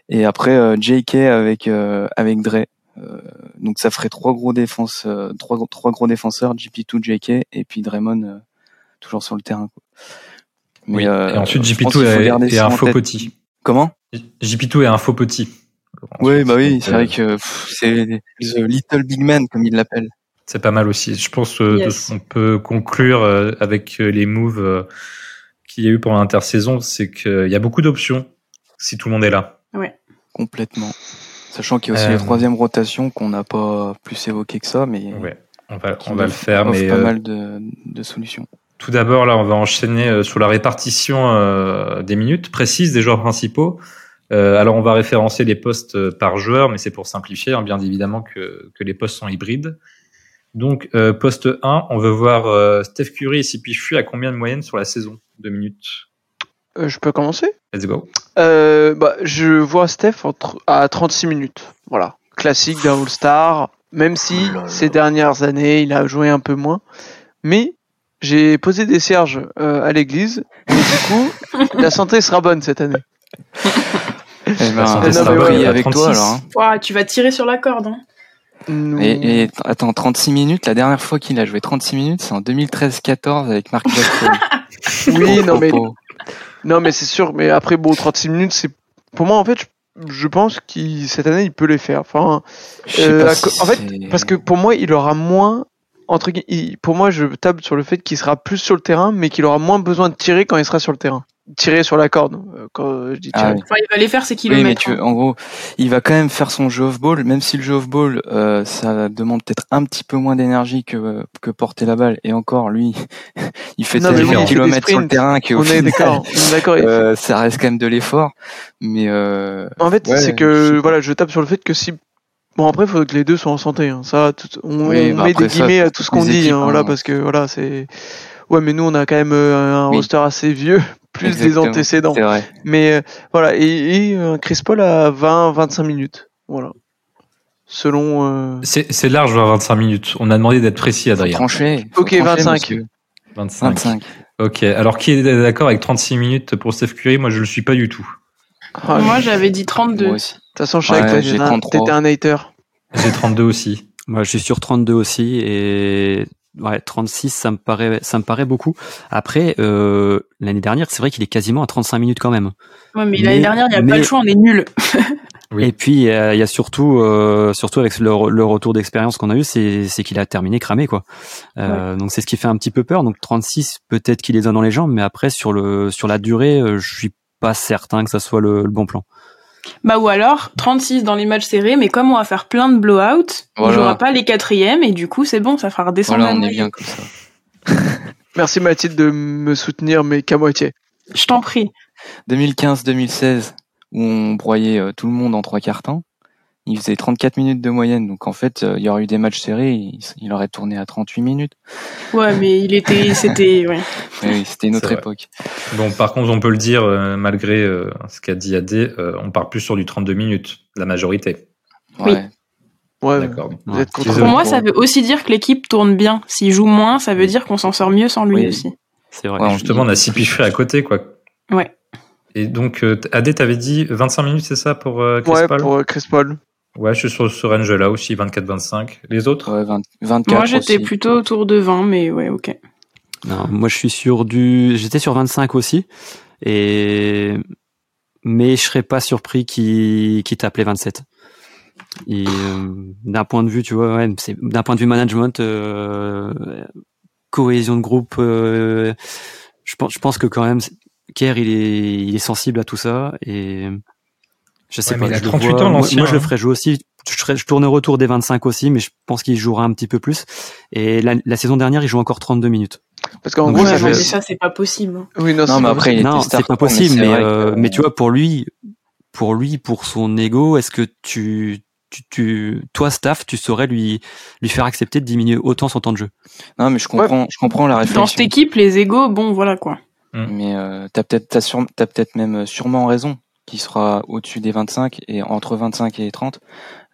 Et après euh, JK avec euh, avec Dre. Euh, donc ça ferait trois gros défenses, euh, trois, trois gros défenseurs, GP2, JK et puis Draymond euh, toujours sur le terrain. Quoi. Oui. euh, et ensuite, je pense qu'il JP2 faut est, un faux tête. petit. Comment? JP2 est un faux petit. Oui, bah oui, c'est euh, vrai que c'est the little big man comme il l'appelle. C'est pas mal aussi. Je pense euh, de Yes. ce qu'on peut conclure euh, avec euh, les moves euh, qu'il y a eu pendant l'intersaison, c'est qu'il y a beaucoup d'options si tout le monde est là. Complètement. Sachant qu'il y a aussi Euh, la troisième rotation qu'on n'a pas plus évoqué que ça, mais Ouais, on va, on va le faire. Mais pas euh, mal de, de solutions. tout d'abord, là, on va enchaîner sur la répartition euh, des minutes précises des joueurs principaux. Euh, alors, on va référencer les postes par joueur, mais c'est pour simplifier, hein, bien évidemment que, que les postes sont hybrides. Donc, euh, poste 1, on veut voir euh, Steph Curry et CP Free à combien de moyenne sur la saison? De minutes Euh, je peux commencer? Let's go. euh, bah, Je vois Steph entre- à 36 minutes. Voilà. Classique d'un All-Star. Même si Oh là là. ces dernières années, il a joué un peu moins. Mais j'ai posé des cierges euh, à l'église. Et du coup, la santé sera bonne cette année. Eh ben, non, ouais, avec 36. toi alors. hein. Tu vas tirer sur la corde hein. Et, et attends, 36 minutes, la dernière fois qu'il a joué 36 minutes, c'est en 2013-14 avec Marc Jackson. Oui, non mais, non, mais c'est sûr. Mais après, bon, 36 minutes, c'est. Pour moi, en fait, je, je pense qu'il cette année, il peut les faire. Enfin, Euh, si en fait, Parce que pour moi, il aura moins. Entre, il- pour moi, je table sur le fait qu'il sera plus sur le terrain, mais qu'il aura moins besoin de tirer quand il sera sur le terrain. Tirer sur la corde. euh, Quand je dis Ah tirer. oui. Enfin, il va les faire ses Oui, mais kilomètres. tu, hein. en gros, il va quand même faire son jeu off-ball, même si le jeu off-ball, euh, ça demande peut-être un petit peu moins d'énergie que, que porter la balle. Et encore, lui, il fait Non, ses mais oui, il fait des kilomètres sur le terrain, qui au on final, d'accord. On est d'accord. euh, ça reste quand même de l'effort. Mais euh, En fait, Ouais, c'est que voilà, je tape sur le fait que si bon après, il faut que les deux soient en santé. hein. Ça, tout- on, Oui, on bah met des ça, guillemets à tout ce qu'on dit, équipes, hein, voilà, parce que voilà, c'est ouais, mais nous on a quand même euh, un Oui. roster assez vieux, plus des antécédents. c'est vrai. Mais euh, voilà, et, et euh, Chris Paul à 20-25 minutes, voilà, selon. euh, C'est c'est large, 25 minutes. On a demandé d'être précis, Adrien. trancher. faut Ok, trancher, 25. monsieur. 25. 25. Ok. Alors, qui est d'accord avec 36 minutes pour Steph Curry? Moi, je le suis pas du tout. ah, Moi, de j'avais dit 32. Moi aussi. toute façon, je savais Ouais, que j'ai t'étais un- 33. t'étais un hater. J'ai 32 aussi. Moi, je suis sur 32 aussi et ouais, 36, ça me paraît, ça me paraît beaucoup. Après, euh, l'année dernière, c'est vrai qu'il est quasiment à 35 minutes quand même. Ouais, mais, Mais- l'année dernière, il n'y a mais- pas le choix, on est nul. Oui. Et puis, il y a, il y a surtout, euh, surtout avec le, le retour d'expérience qu'on a eu, c'est, c'est qu'il a terminé cramé, quoi. Euh, Donc, c'est ce qui fait un petit peu peur. Donc, 36, peut-être qu'il les a dans les jambes, mais après, sur le, sur la durée, euh, je suis pas certain que ça soit le, le bon plan. Bah ou alors 36 dans les matchs serrés, mais comme on va faire plein de blowout, on Voilà. jouera pas les quatrièmes et du coup c'est bon, ça fera redescendre Voilà, on est bien comme ça. Merci Mathilde de me soutenir, mais qu'à moitié. Je t'en prie. 2015-2016, où on broyait euh, tout le monde en trois quarts temps, il faisait 34 minutes de moyenne. Donc en fait, euh, il y aurait eu des matchs serrés, il, il aurait tourné à 38 minutes. Ouais, mais il était, c'était, ouais. Oui, c'était une autre époque. Bon, par contre, on peut le dire, euh, malgré euh, ce qu'a dit AD, euh, on part plus sur du 32 minutes, la majorité. Oui. Ouais. Ouais, D'accord. vous Ouais. êtes. Désolé. Pour moi, ça veut aussi dire que l'équipe tourne bien. S'il joue moins, ça veut dire qu'on s'en sort mieux sans lui Oui. aussi. C'est vrai. Ouais, Justement, on a six piffrés à côté, quoi. Ouais. Et donc, euh, AD, t'avais dit 25 minutes, c'est ça, pour euh, Chris Ouais, Paul pour euh, Chris Paul. Ouais, je suis sur ce range-là aussi, 24-25. Les autres? Ouais, 20 24 Moi, j'étais plutôt autour de 20, mais ouais, ok. Non, moi je suis sur du, j'étais sur 25 aussi, et mais je serais pas surpris qu'il qu'il tape les 27. Et, euh, d'un point de vue, tu vois, ouais, c'est d'un point de vue management, euh, cohésion de groupe, euh, je pense, je pense que quand même, Kerr il est, il est sensible à tout ça et je sais Ouais, pas. mais il a je le 38 vois- ans, moi, l'ancien, moi, je le hein. ferais jouer aussi. Je, serais- je tournerais autour des 25 aussi, mais je pense qu'il jouera un petit peu plus. Et la, la saison dernière, il joue encore 32 minutes. Parce qu'en gros, ouais, ça c'est pas possible. hein. Oui, non, mais pas après, Non, c'est pas mais possible, mais, vrai euh, que- mais tu vois, pour lui, pour lui, pour son ego, est-ce que tu, tu, tu, toi, staff, tu saurais lui, lui faire accepter de diminuer autant son temps de jeu? Non, mais je comprends, je comprends la Dans réflexion. cette équipe, les égos, bon, voilà quoi. Mais euh, t'as peut-être, t'as, t'as peut-être même euh, sûrement raison qu'il sera au-dessus des 25 et entre 25 et 30.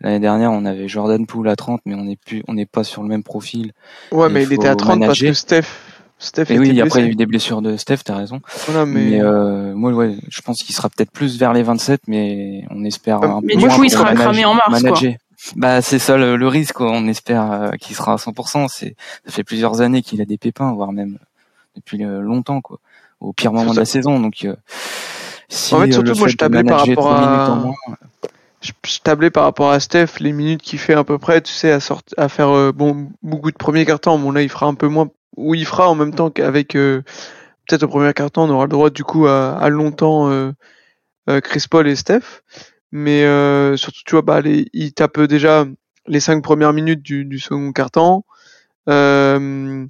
L'année dernière, on avait Jordan Poole à 30, mais on n'est plus, on n'est pas sur le même profil. Ouais, mais il était à faut 30 parce que Steph. Steph Et était oui, blessé. après il y a eu des blessures de Steph, t'as raison. Voilà, mais. Mais, euh, moi, ouais, je pense qu'il sera peut-être plus vers les 27, mais on espère Euh, un mais peu du coup, il sera cramé en mars, quoi. manager. Bah, c'est ça le, le risque, quoi. On espère euh, qu'il sera à 100%. C'est, ça fait plusieurs années qu'il a des pépins, voire même depuis euh, longtemps, quoi. Au pire moment de la saison, donc. euh, si, En fait, euh, surtout, moi, je tablais par rapport à- moins, je, je tablais par rapport à Steph, les minutes qu'il fait à peu près, tu sais, à, à faire euh, bon, beaucoup de premiers cartons. Bon, là, il fera un peu moins, ou il fera en même temps qu'avec, euh, peut-être au premier carton, on aura le droit, du coup, à, à longtemps euh, Chris Paul et Steph. Mais surtout, tu vois, bah, les, il tape déjà les cinq premières minutes du, du second carton. Euh,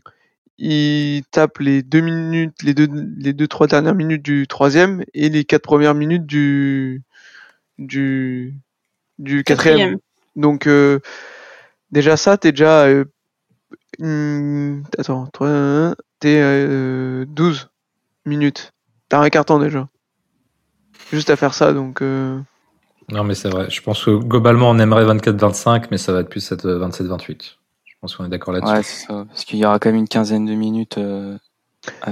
il tape les deux minutes, les deux, les deux, trois dernières minutes du troisième et les quatre premières minutes du, du, du quatrième. Quatrième. Donc, euh, déjà ça, t'es déjà, euh, hum, attends, toi, t'es euh, 12 minutes. T'as un carton déjà. Juste à faire ça, donc. euh, Non, mais c'est vrai. Je pense que globalement, on aimerait 24-25, mais ça va être plus cette 27-28. Pense qu'on est d'accord là-dessus. Ouais, c'est ça. Parce qu'il y aura quand même une quinzaine de minutes. euh,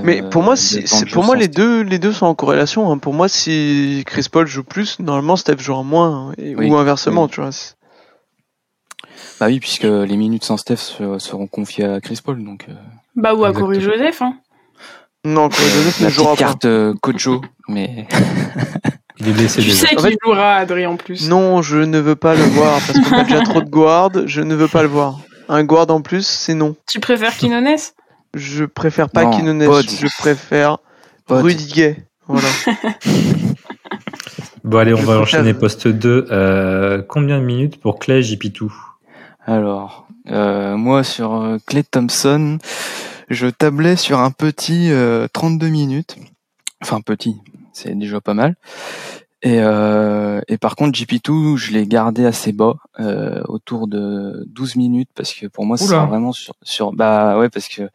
Mais euh, pour moi, c'est- pour moi les Steph. deux, les deux sont en corrélation. hein. Pour moi, si Chris Paul joue plus, normalement Steph jouera moins, hein, et- Oui, ou inversement, oui. tu vois. c'est- Bah oui, puisque les minutes sans Steph se- seront confiées à Chris Paul, donc. euh, Bah, ou à. Corey Joseph, hein. Non, Corey Joseph ne la jouera petite pas. carte euh, Kojo, mais Il est blessé Tu sais En qu'il fait- jouera, Adrien, en plus. Non, je ne veux pas le voir parce qu'on a déjà trop de guards. Je ne veux pas le voir. Un guard en plus, c'est non. Tu préfères Quinones Je préfère pas Non, Quinones. Je préfère Pod. Rudy Gay. Voilà. Bon, allez, on Je va préfère- enchaîner poste 2. Euh, combien de minutes pour Clay JP2 Alors, euh, moi sur euh, Clay Thompson, je tablais sur un petit euh, 32 minutes. Enfin petit, c'est déjà pas mal. Et, euh, et par contre GP2, je l'ai gardé assez bas, euh, autour de 12 minutes, parce que pour moi c'est vraiment sur, sur bah ouais parce que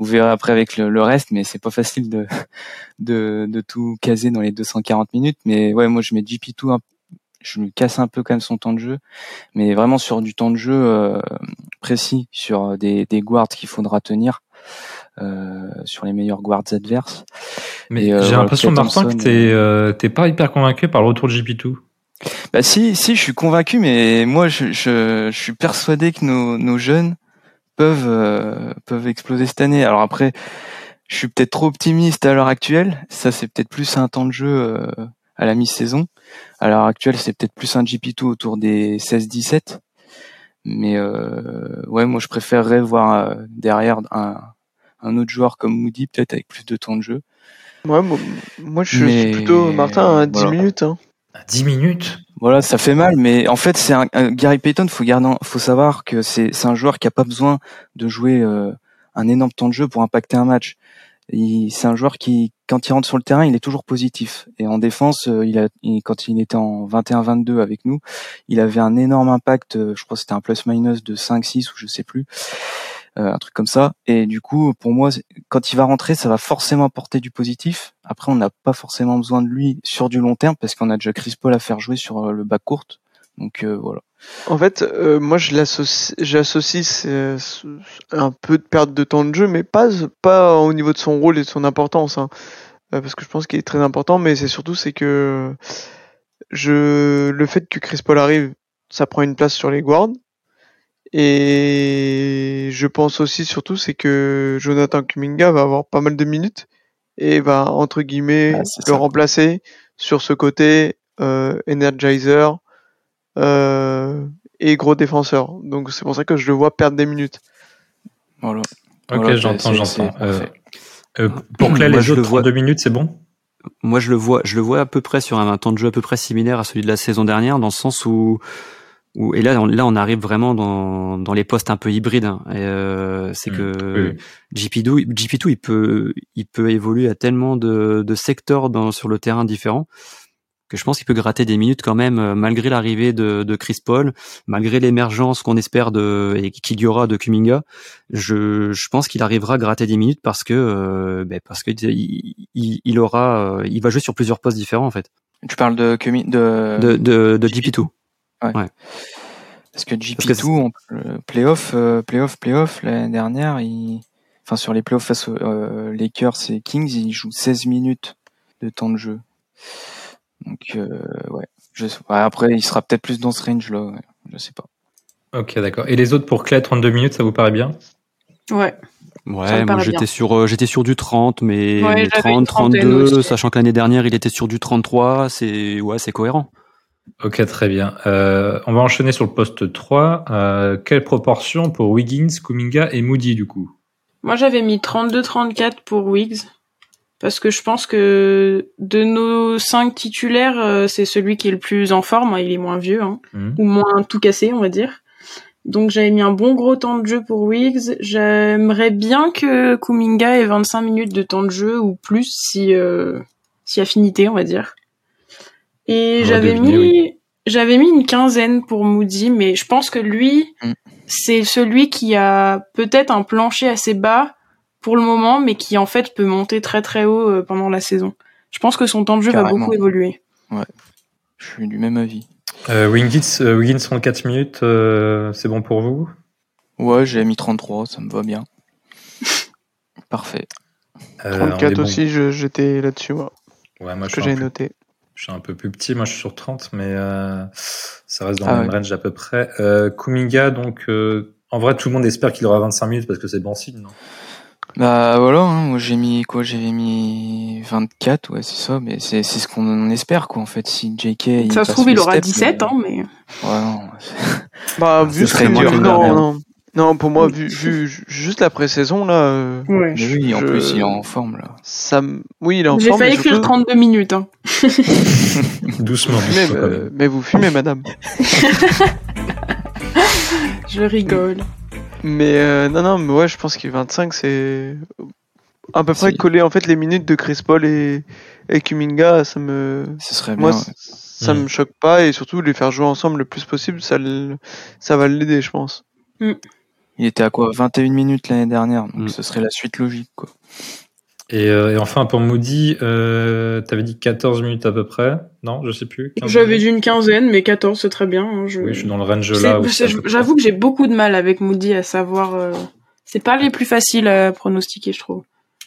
vous verrez après avec le, le reste, mais c'est pas facile de, de de tout caser dans les 240 minutes. Mais ouais, moi je mets GP2, un- je lui casse un peu quand même son temps de jeu. Mais vraiment sur du temps de jeu euh, précis, sur des, des guards qu'il faudra tenir, sur les meilleurs guards adverses. Mais euh, j'ai l'impression, Martin, que t'es euh, t'es pas hyper convaincu par le retour de JP2. Bah si, si, je suis convaincu, mais moi je, je, je suis persuadé que nos, nos jeunes peuvent euh, peuvent exploser cette année. Alors après, je suis peut-être trop optimiste à l'heure actuelle. Ça c'est peut-être plus un temps de jeu euh, à la mi-saison. À l'heure actuelle, c'est peut-être plus un GP2 autour des 16-17. Mais euh, ouais, moi je préférerais voir euh, derrière un, un autre joueur comme Moody, peut-être avec plus de temps de jeu. Ouais, moi, moi, je Mais- suis plutôt Martin à 10 voilà. minutes. Hein. 10 minutes? Voilà, ça fait mal, mais en fait, c'est un, un- Gary Payton. Faut garder, faut savoir que c'est c'est un joueur qui a pas besoin de jouer euh, un énorme temps de jeu pour impacter un match. Il- C'est un joueur qui, quand il rentre sur le terrain, il est toujours positif. Et en défense, euh, il a, il- quand il était en 21-22 avec nous, il avait un énorme impact. euh, Je crois que c'était un plus-minus de 5-6 ou je sais plus, un truc comme ça. Et du coup, pour moi, quand il va rentrer, ça va forcément apporter du positif. Après, on n'a pas forcément besoin de lui sur du long terme parce qu'on a déjà Chris Paul à faire jouer sur euh, le bas court. Donc euh, voilà. En fait, euh, moi, je l'associe, j'associe ce- un peu de perte de temps de jeu, mais pas, pas au niveau de son rôle et de son importance, hein. Euh, parce que je pense qu'il est très important, mais c'est surtout c'est que je, le fait que Chris Paul arrive, ça prend une place sur les guards. Et je pense aussi surtout c'est que Jonathan Kuminga va avoir pas mal de minutes et va entre guillemets Ah, le ça. remplacer sur ce côté euh, energizer euh, et gros défenseur. Donc c'est pour ça que je le vois perdre des minutes. Voilà. Ok, Voilà, j'entends, j'entends. Euh, pour Clay, Moi, les je autres le vois- 32 minutes, c'est bon? Moi, je le vois, je le vois à peu près sur un, temps de jeu à peu près similaire à celui de la saison dernière, dans le sens où, où et là, on, là, on arrive vraiment dans, dans les postes un peu hybrides. hein. Euh, c'est Mm, que oui, GP2, GP2, il peut, il peut évoluer à tellement de, de secteurs dans, sur le terrain différents que je pense qu'il peut gratter des minutes quand même, euh, malgré l'arrivée de, de Chris Paul, malgré l'émergence qu'on espère de et qu'il y aura de Kuminga. Je, je pense qu'il arrivera à gratter des minutes parce que, euh, ben, parce que il, il, il aura, euh, il va jouer sur plusieurs postes différents en fait. Tu parles de Kumi- de, De, de, de GP2. GP2. parce que GP2 Parce que en euh, playoff, euh, playoff, playoff l'année dernière, il, enfin sur les playoffs face aux euh, Lakers et Kings, il joue 16 minutes de temps de jeu. Donc euh, ouais, je, ouais, après il sera peut-être plus dans ce range là, ouais, je sais pas. Ok, d'accord. Et les autres pour Clay, 32 minutes, ça vous paraît bien? Ouais. Ouais, moi j'étais sur euh, j'étais sur du 30 mais, Ouais, mais j'avais une 30 trentaine 32 aussi. sachant que l'année dernière il était sur du 33, c'est ouais, c'est cohérent. Ok, très bien. Euh, on va enchaîner sur le poste 3. Euh, quelle proportion pour Wiggins, Kuminga et Moody, du coup? Moi, j'avais mis 32-34 pour Wiggs. Parce que je pense que de nos cinq titulaires, euh, c'est celui qui est le plus en forme. hein, Il est moins vieux, hein, Mhm. ou moins tout cassé, on va dire. Donc j'avais mis un bon gros temps de jeu pour Wiggs. J'aimerais bien que Kuminga ait 25 minutes de temps de jeu ou plus si euh, si affinité, on va dire. Et j'avais mis oui. j'avais mis une quinzaine pour Moody, mais je pense que lui Mm. c'est celui qui a peut-être un plancher assez bas pour le moment, mais qui en fait peut monter très très haut euh, pendant la saison. Je pense que son temps de jeu va beaucoup évoluer. Je suis du même avis. euh, Wiggins, euh, Wiggins 34 minutes, euh, c'est bon pour vous? Ouais, j'ai mis 33, ça me va bien. Parfait. Euh, on est 34 bon. aussi, j'étais là-dessus, moi, Ouais, moi, je que j'ai noté. Je suis un peu plus petit. Moi, je suis sur 30, mais euh, ça reste dans Ah le même range à peu près. Euh, Kuminga, donc, euh, en vrai, tout le monde espère qu'il aura 25 minutes parce que c'est bon signe, non? Bah voilà, hein, moi j'ai mis quoi? J'avais mis 24, ouais c'est ça, mais c'est c'est ce qu'on espère quoi en fait. Si JK il Ça se trouve, il aura step, 17, euh, hein, mais Ouais, non, c'est- Bah, Ce vu ce serait que moins non, non. Non, pour moi, vu, vu ju- juste la pré-saison, là, euh, Ouais. Mais oui, en Je- plus, il est en forme là. ça m- Oui, il est en J'ai forme. failli mais écrire surtout- 32 minutes. Hein. Doucement. Mais, euh, mais vous fumez, madame. Je rigole. Mais euh, non, non, mais ouais, je pense que 25, c'est à peu près Si. coller en fait les minutes de Chris Paul et, et Kuminga. Ça me, Ce serait moi, bien. ça me choque pas et surtout les faire jouer ensemble le plus possible, ça, le- ça va l'aider, je pense. Il était à quoi 21 minutes l'année dernière, donc Mm. ce serait la suite logique quoi. Et, euh, et enfin, pour Moody, euh, t'avais dit 14 minutes à peu près. Non, je sais plus. 15 J'avais dit une quinzaine, mais 14 c'est très bien. hein, je- Oui, je suis dans le range là. J'avoue que j'ai beaucoup de mal avec Moody à savoir. euh, C'est pas les plus faciles à pronostiquer, je trouve.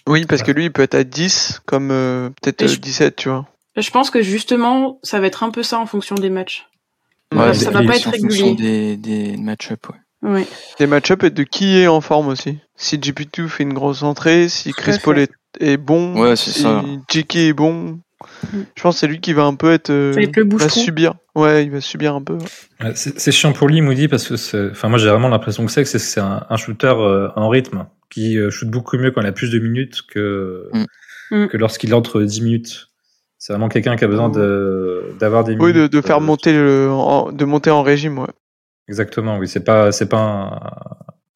Oui, parce que lui, il peut être à 10 comme euh, peut-être euh, je- 17, tu vois. Je pense que justement, ça va être un peu ça en fonction des matchs. Ouais, des- ça va pas être en fonction régulier. des, des match-up, ouais. Ouais. Des match-up et de qui est en forme aussi. Si GP2 fait une grosse entrée, si Chris Paul est, est bon, Ouais, c'est si. JK est bon. Mm. Je pense que c'est lui qui va un peu être. euh, va subir. Ouais, il va subir un peu. ouais. C'est chiant pour lui, Moody, parce que c'est- enfin, moi j'ai vraiment l'impression que c'est que c'est- un, un shooter euh, en rythme qui euh, shoot beaucoup mieux quand il a plus de minutes que, Mm. Mm. que lorsqu'il entre 10 minutes. C'est vraiment quelqu'un qui a besoin de- d'avoir des Oui, minutes. de, de faire euh, monter le, en- de monter en régime, ouais. Exactement, oui. C'est pas, c'est pas un,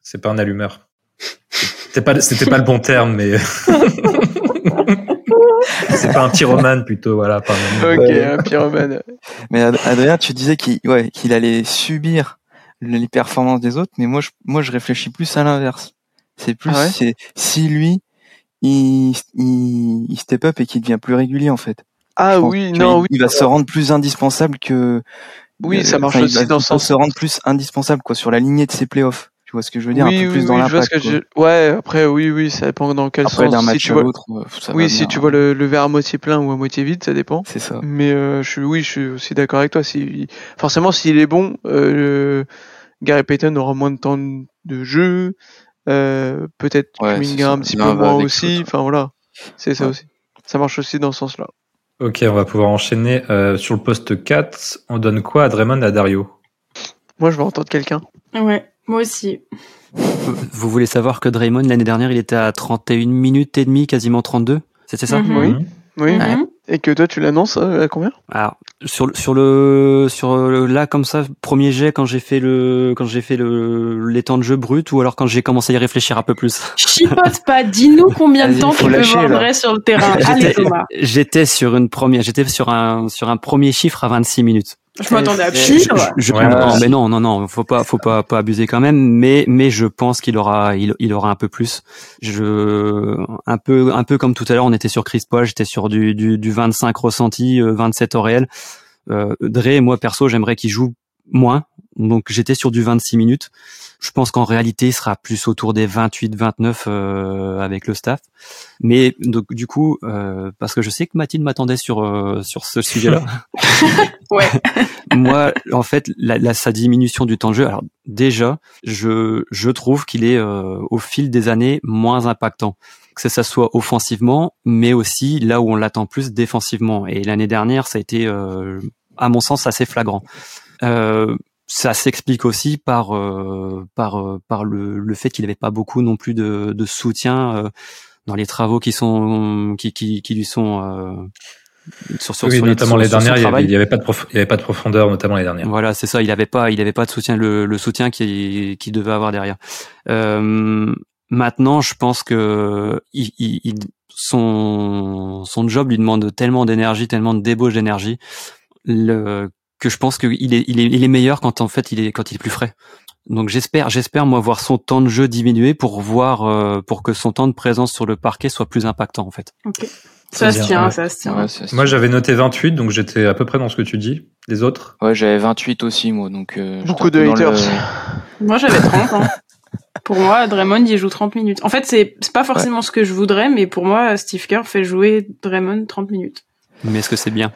c'est pas un allumeur. C'était pas, c'était pas le bon terme, mais c'est pas un pyromane plutôt, voilà. Pas un Ok, un pyromane. Mais Ad- Adrien, tu disais qu'il ouais, qu'il allait subir les performances des autres, mais moi je, moi je réfléchis plus à l'inverse. C'est plus Ah ouais c'est si lui il, il, il step up et qu'il devient plus régulier en fait. Ah oui, non, il, oui. il va se rendre plus indispensable que Oui, euh, ça marche aussi dans va sens. se rendre plus indispensable quoi sur la lignée de ses playoffs. Tu vois ce que je veux dire? Oui, un peu plus oui, dans l'impact. je... Ouais, après, oui, oui, ça dépend dans quel Après sens. Si match tu vois... l'autre, euh, Oui, si tu hein. vois le, le verre à moitié plein ou à moitié vide, ça dépend. C'est ça. Mais euh, je suis, oui, je suis aussi d'accord avec toi. Si, forcément, s'il est bon, euh, Gary Payton aura moins de temps de jeu. Euh, Peut-être Ouais, Kuminga un petit peu moins aussi. Enfin voilà, c'est ça aussi. Ça marche aussi dans ce sens-là. Ok, on va pouvoir enchaîner euh, sur le poste 4. On donne quoi à Draymond et à Dario? Moi, je vais entendre quelqu'un. Ouais, moi aussi. Vous voulez savoir que Draymond, l'année dernière, il était à 31 minutes et demie, quasiment 32 C'était ça? Mhm. Oui. Oui. Mhm. Et que toi, tu l'annonces euh, à combien? Alors, sur le, sur le, sur le, là, comme ça, premier jet, quand j'ai fait le, quand j'ai fait le, les temps de jeu brut, ou alors quand j'ai commencé à y réfléchir un peu plus. Chipote pas, dis-nous combien de temps faut tu lâcher, vrai sur le terrain. Allez J'étais- Thomas. J'étais sur une première, j'étais sur un, sur un premier chiffre à 26 minutes. Je m'attendais à Je- pire. Je- Ouais, mais non, non, non, faut pas, faut pas, pas abuser quand même. Mais, mais je pense qu'il aura, il, il aura un peu plus. Je, un peu, un peu comme tout à l'heure, on était sur Chris Paul, j'étais sur du, du, du 25 ressenti, euh, 27 au réel. Euh, Dre, moi perso, j'aimerais qu'il joue moins. Donc j'étais sur du 26 minutes. Je pense qu'en réalité, il sera plus autour des 28-29 euh, avec le staff. Mais donc du coup, euh, parce que je sais que Mathilde m'attendait sur euh, sur ce sujet-là. Ouais. Moi, en fait, la, la- sa diminution du temps de jeu. Alors déjà, je je trouve qu'il est euh, au fil des années moins impactant. Que ça soit offensivement, mais aussi là où on l'attend plus défensivement. Et l'année dernière, ça a été, euh, à mon sens, assez flagrant. Euh, ça s'explique aussi par euh, par euh, par le, le fait qu'il n'avait pas beaucoup non plus de, de soutien euh, dans les travaux qui sont qui qui, qui lui sont euh, sur sur, Oui, sur les- notamment les sur son dernières, il y avait, pas de prof- il y avait pas de profondeur, notamment les dernières. Voilà, c'est ça. Il avait pas, il avait pas de soutien, le, le soutien qu'il qui devait avoir derrière. Euh, maintenant, je pense que il, il- il- son son job lui demande tellement d'énergie, tellement de débauche d'énergie, le- que je pense qu'il est, il est, il est meilleur quand en fait il est quand il est plus frais. Donc j'espère, j'espère moi voir son temps de jeu diminuer pour voir, euh, pour que son temps de présence sur le parquet soit plus impactant en fait. Ok. Ça se tient, ouais. ça se tient. Ouais, Moi, j'avais noté 28, donc j'étais à peu près dans ce que tu dis. Les autres? Ouais, j'avais 28 aussi moi, donc euh, Beaucoup de dans le- haters. Moi, j'avais 30. hein. Pour moi, Draymond, il joue 30 minutes. En fait, c'est c'est pas forcément ce que je voudrais, mais pour moi, Steve Kerr fait jouer Draymond 30 minutes. Mais est-ce que c'est bien?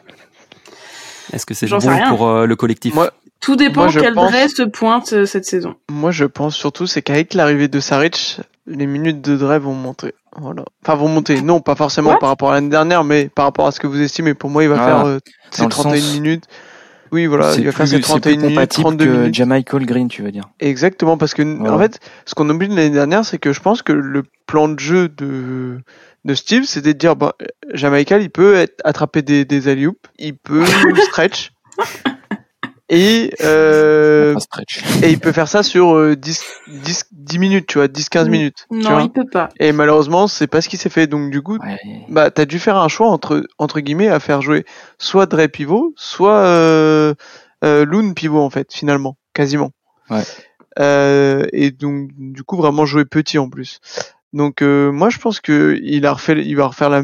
Est-ce que c'est bon rien. pour euh, le collectif Moi, Tout dépend Moi, quel pense- Dre se pointe euh, cette saison. Moi, je pense surtout, c'est qu'avec l'arrivée de Saric, les minutes de Dre vont monter. Voilà. Enfin, vont monter. Non, pas forcément What par rapport à l'année dernière, mais par rapport à ce que vous estimez. Pour moi, il va Ah, faire euh, ses dans le 31 sens- minutes. Oui, voilà, il va faire ses c'est 31 plus minutes, compatible 32 que minutes. Jamichael Green, tu veux dire. Exactement, parce que Voilà. en fait, ce qu'on oublie de l'année dernière, c'est que je pense que le plan de jeu de de Steve, c'était de dire, bah, Jamichael, il peut être, attraper des des alley il peut stretch, et euh, et il peut faire ça sur euh, 10 10 10 minutes, tu vois, 10 15 Mm. minutes. tu Non, vois. il peut pas. Et malheureusement, c'est pas ce qui s'est fait. Donc du coup, Ouais. bah t'as dû faire un choix entre entre guillemets à faire jouer soit Dre pivot, soit euh, euh, Loon pivot en fait finalement, quasiment. Ouais. Euh, et donc du coup vraiment jouer petit en plus. Donc euh, moi je pense que il a refait, il va refaire la,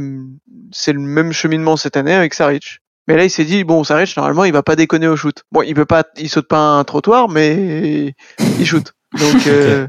c'est le même cheminement cette année avec Saric. Mais là il s'est dit bon Saric normalement il va pas déconner au shoot. Bon il peut pas, il saute pas un trottoir mais il shoot. Donc euh,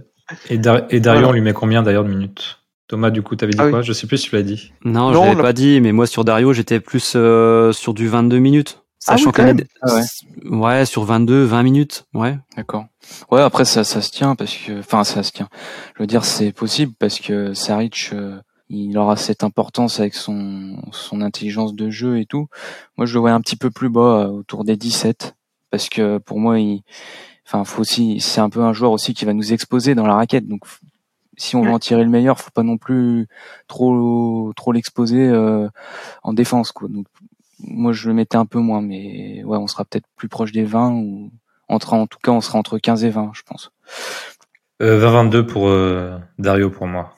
Et, Dar- et Dario, Voilà. on lui met combien d'ailleurs de minutes? Thomas, du coup, t'avais dit Ah oui. quoi? Je sais plus si tu l'as dit. Non, Non, je l'avais l'a- pas dit, mais moi sur Dario, j'étais plus euh, sur du 22 minutes. Ah oui, Sachant quand qu'année même. Ah ouais. ouais, sur 22, 20 minutes, ouais. D'accord. Ouais, après ça, ça se tient parce que, enfin, ça se tient. Je veux dire, c'est possible parce que Saric, euh, il aura cette importance avec son son intelligence de jeu et tout. Moi, je le vois un petit peu plus bas, euh, autour des 17, parce que pour moi, il, enfin, faut aussi, c'est un peu un joueur aussi qui va nous exposer dans la raquette. Donc, si on veut en tirer le meilleur, faut pas non plus trop trop l'exposer euh, en défense, quoi. Donc, moi, je le mettais un peu moins, mais ouais, on sera peut-être plus proche des 20 ou entre, en tout cas, on sera entre 15 et 20, je pense. Euh, 20-22 pour euh, Dario pour moi.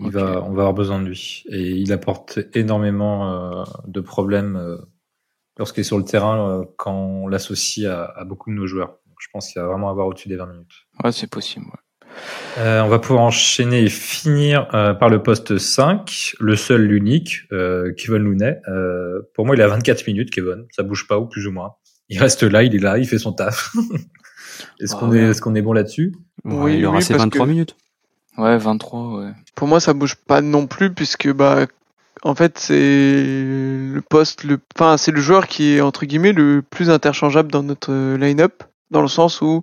Il va, on va avoir besoin de lui. Et il apporte énormément euh, de problèmes euh, lorsqu'il est sur le terrain euh, quand on l'associe à, à beaucoup de nos joueurs. Donc, je pense qu'il va vraiment avoir au-dessus des 20 minutes. Ouais, c'est possible. ouais. Euh, on va pouvoir enchaîner et finir euh, par le poste 5, le seul, l'unique, euh, Kevin Looney. Euh, pour moi, il a 24 minutes, Kevin. Ça bouge pas, ou plus ou moins. Il reste là, il est là, il fait son taf. est-ce Ah qu'on ouais. est, est-ce qu'on est bon là-dessus? Ouais, Oui, il aura oui, ses parce 23 que- minutes. Ouais, 23, ouais. Pour moi, ça bouge pas non plus puisque bah en fait c'est le poste le enfin c'est le joueur qui est entre guillemets le plus interchangeable dans notre line-up dans le sens où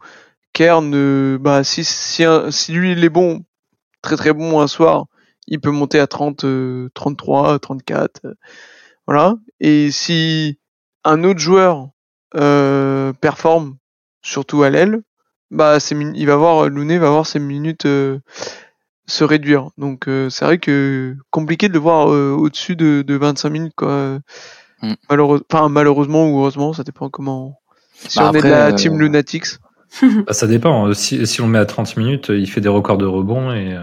Kerr ne bah si si lui il est bon très très bon un soir, il peut monter à 30 euh, 33, 34 euh, voilà et si un autre joueur euh, performe surtout à l'aile, bah il va voir Looney va voir ses minutes euh, se réduire. Donc euh, c'est vrai que compliqué de le voir au-dessus de, de 25 minutes quoi. Mm. Malheureusement, enfin malheureusement ou heureusement, ça dépend comment. Si Bah on est de la team Lunatics. Bah, Ça dépend. Si, si on le met à 30 minutes, il fait des records de rebond et euh,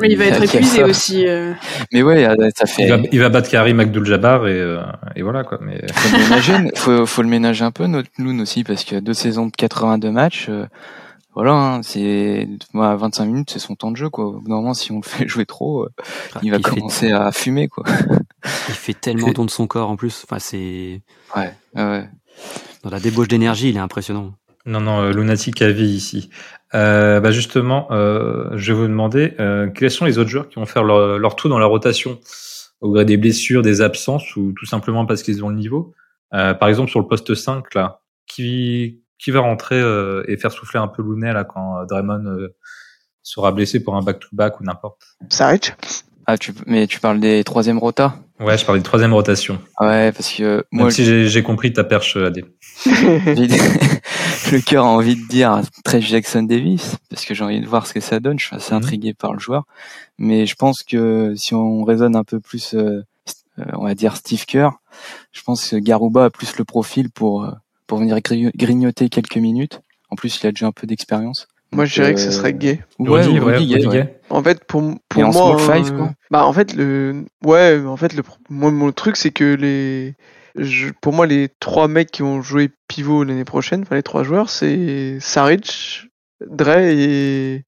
Mais il va être Il épuisé aussi. euh. Mais ouais, euh, ça il, fait. va, il va battre Karim Abdul-Jabbar et, euh, et voilà quoi. Mais faut, le ménager, faut, faut le ménager un peu, notre Loon aussi, parce a deux saisons de 82 matchs. euh, voilà, hein, c'est moi, 25 minutes, c'est son temps de jeu, quoi. Normalement, si on le fait jouer trop, euh, il va il, fait, commencer à fumer, quoi. il fait tellement don de son corps en plus. Enfin, c'est Ouais, ouais. dans la débauche d'énergie, il est impressionnant. Non, non, euh, Lunatic à vie ici. Euh, bah justement, euh, je vais vous demander euh, quels sont les autres joueurs qui vont faire leur, leur tour dans la rotation? Au gré des blessures, des absences ou tout simplement parce qu'ils ont le niveau? Euh, par exemple, sur le poste 5, là, qui, qui va rentrer euh, et faire souffler un peu Looney là quand euh, Draymond euh, sera blessé pour un back-to-back ou n'importe? Saric? Ah, tu, mais tu parles des troisième rotas Ouais, je parlais de troisième rotation. Ouais, parce que Même moi, si j'ai j'ai compris ta perche, AD. le cœur a envie de dire très Jackson Davis, parce que j'ai envie de voir ce que ça donne. Je suis assez Mhm. intrigué par le joueur. Mais je pense que si on raisonne un peu plus, euh, euh, on va dire Steve Kerr, je pense que Garuba a plus le profil pour, euh, pour venir gri- grignoter quelques minutes. En plus, il a déjà un peu d'expérience. Moi je dirais que ce serait gay. Ouais, Rudy, ou Rudy Gay, Rudy ouais. Gay. En fait pour pour Et en moi small five, quoi. bah en fait le ouais, en fait le moi mon truc c'est que les je- pour moi les trois mecs qui vont jouer pivot l'année prochaine, enfin les trois joueurs, c'est Saric, Dre et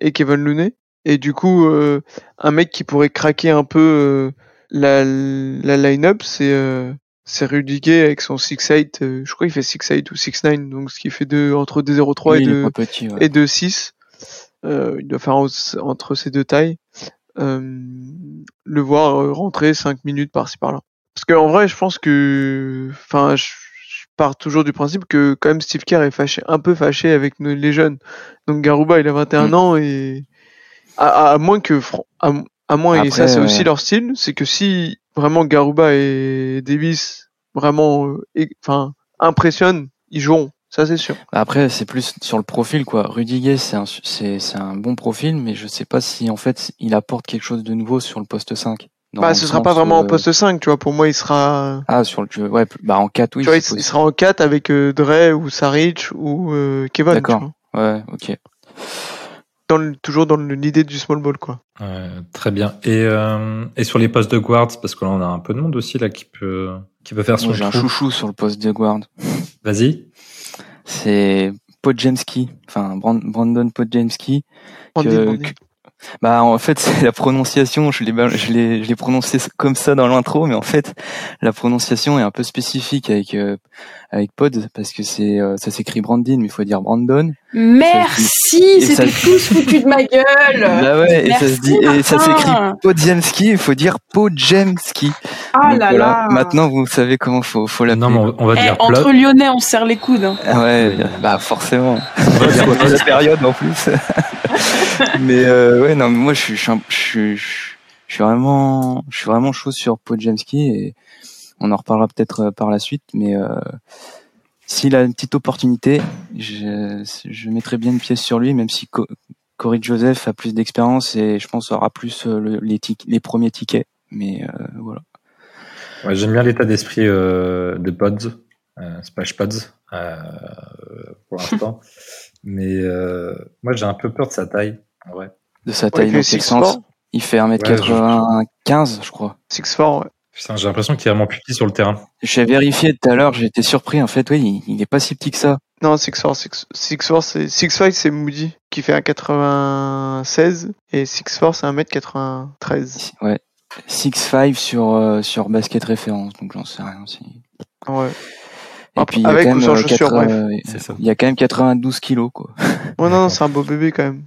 et Kevin Looney. Et du coup, euh, un mec qui pourrait craquer un peu euh, la, la line-up, c'est euh, c'est Rudy Gay avec son 6'8, euh, je crois qu'il fait 6'8 ou 6'9, donc ce qui fait de, entre 2'03 Oui, et il est 2 pas petit, ouais. et 2'6. Euh, il doit faire en- entre ces deux tailles. Euh, le voir rentrer 5 minutes par-ci par-là. Parce qu'en vrai, je pense que, enfin, je, je pars toujours du principe que quand même Steve Kerr est fâché, un peu fâché avec nos- les jeunes. Donc Garuba, il a 21 Mm. ans et à, à- à moins que, à, à moins et ça c'est ouais. aussi leur style, c'est que si vraiment Garuba et Davis vraiment, euh, enfin, impressionnent, ils joueront. Ça, c'est sûr. Après, c'est plus sur le profil, quoi. Rudiger, c'est un, c'est un bon profil, mais je sais pas si, en fait, il apporte quelque chose de nouveau sur le poste 5. Bah, ce sera sens, pas vraiment en poste 5, tu vois. Pour moi, il sera, Ah, sur le jeu, ouais, bah, en 4, oui. tu vois, il, sera en 4 avec euh, Dre ou Saric ou euh, Kevin. D'accord. Ouais, ok. Dans le- toujours dans l'idée du small ball, quoi. Ouais, très bien. Et, euh, et sur les postes de guards, parce que là, on a un peu de monde aussi là qui peut, qui peut faire son j'ai un chouchou sur le poste de guard. Vas-y. C'est Podjemski. Enfin, Brand- Brandon Podjemski. Que- Bah en fait c'est la prononciation, je l'ai je l'ai je l'ai prononcé comme ça dans l'intro, mais en fait la prononciation est un peu spécifique avec euh, avec Pod parce que c'est euh, ça s'écrit Brandon, mais il faut dire Brandon. Merci, c'était tous foutus de ma gueule. Bah ouais, et ça se Merci, dit et ça Martin. s'écrit Podjemski, il faut dire Podjemski. Ah Donc là voilà, là. maintenant vous savez comment faut faut l'appeler. Non, mais on, va Eh, dire entre. Lyonnais, on se serre les coudes. hein. Ah Ouais, bah forcément. On va dire la période en plus. mais euh, ouais, non, mais moi je suis, je suis, je suis, vraiment, je suis vraiment chaud sur Podjemski et on en reparlera peut-être euh, par la suite. Mais euh, s'il a une petite opportunité, je, je mettrai bien une pièce sur lui, même si Co- Corey Joseph a plus d'expérience et je pense aura plus euh, le- les, les premiers tickets. Mais euh, voilà. Ouais, J'aime bien l'état d'esprit euh, de Pods, Splash Pods, pour l'instant. Mais euh, moi, j'ai un peu peur de sa taille, en vrai. De sa Ouais, taille il dans fait quel 6'4", sens? Il fait 1m95, je crois. 6'4", ouais. Putain, j'ai l'impression qu'il est vraiment plus petit sur le terrain. J'ai vérifié tout à l'heure, j'ai été surpris. En fait, oui, il, il est pas si petit que ça. Non, 6'4", 6'4", c'est 6'5", c'est Moody qui fait 1,96 et 6'4", c'est 1m93. Ouais. 6'5 sur, euh, sur basket référence, donc j'en sais rien. Si... Ouais. Et Après, puis, il y a avec ou sans euh, chaussures, bref. euh, C'est ça. Il y a quand même 92 kilos, quoi. Ouais, non, non, c'est un beau bébé quand même.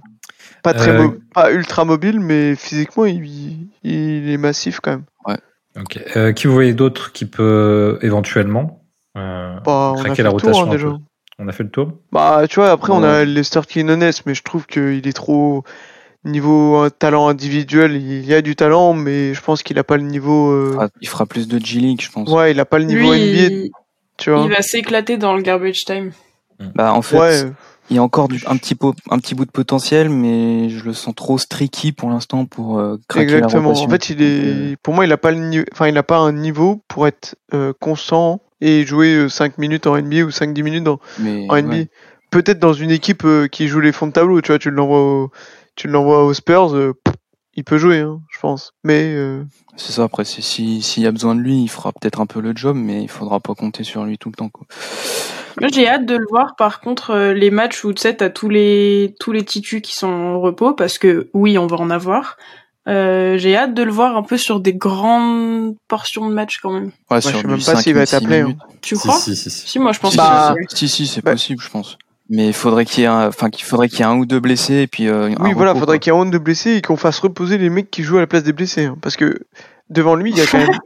Pas très Euh, mo- pas ultra mobile, mais physiquement, il, il est massif quand même. Ok. Euh, qui vous voyez d'autre qui peut éventuellement euh, Bah, on a craquer fait la le tour, rotation hein, déjà. On a fait le tour? Bah, tu vois, après, on a Ouais. Lester Quinones, mais je trouve qu'il est trop. Niveau talent individuel, il y a du talent, mais je pense qu'il a pas le niveau. Il euh, fera, il fera plus de G-League, je pense. Ouais, il a pas le niveau Lui, NBA, tu vois. il va s'éclater dans le garbage time. Bah, en fait, Ouais, il y a encore du- un, petit po- un petit bout de potentiel, mais je le sens trop streaky pour l'instant pour euh, craquer exactement. la. En fait, il est. euh, Pour moi, il a pas le niveau. Enfin, il a pas un niveau pour être euh, constant et jouer 5 minutes en NBA ou 5-10 minutes dans, mais, en NBA. ouais. Peut-être dans une équipe euh, qui joue les fonds de tableau, tu vois, tu l'envoies au, tu l'envoies aux Spurs, euh, pff, il peut jouer, hein, je pense. Mais euh, C'est ça, après, c'est- si- s'il y a besoin de lui, il fera peut-être un peu le job, mais il faudra pas compter sur lui tout le temps, quoi. Moi, j'ai hâte de le voir. Par contre, euh, les matchs où tu sais, t'as tous les tous les titus qui sont en repos, parce que oui, on va en avoir. Euh, j'ai hâte de le voir un peu sur des grandes portions de match quand même. Ouais, je sur sais du même pas 5, s'il va être 6 appelé, hein. minutes. Tu Si, crois si, si, si. Si, moi je pense Si, que Bah, Si, si, c'est Bah- possible, je pense. Mais il faudrait qu'il y ait un, enfin, qu'il faudrait qu'il y ait un ou deux blessés et puis, euh, un oui, voilà, repos, faudrait quoi. qu'il y ait un honte de blessés et qu'on fasse reposer les mecs qui jouent à la place des blessés. hein, parce que devant lui, il y a quand même,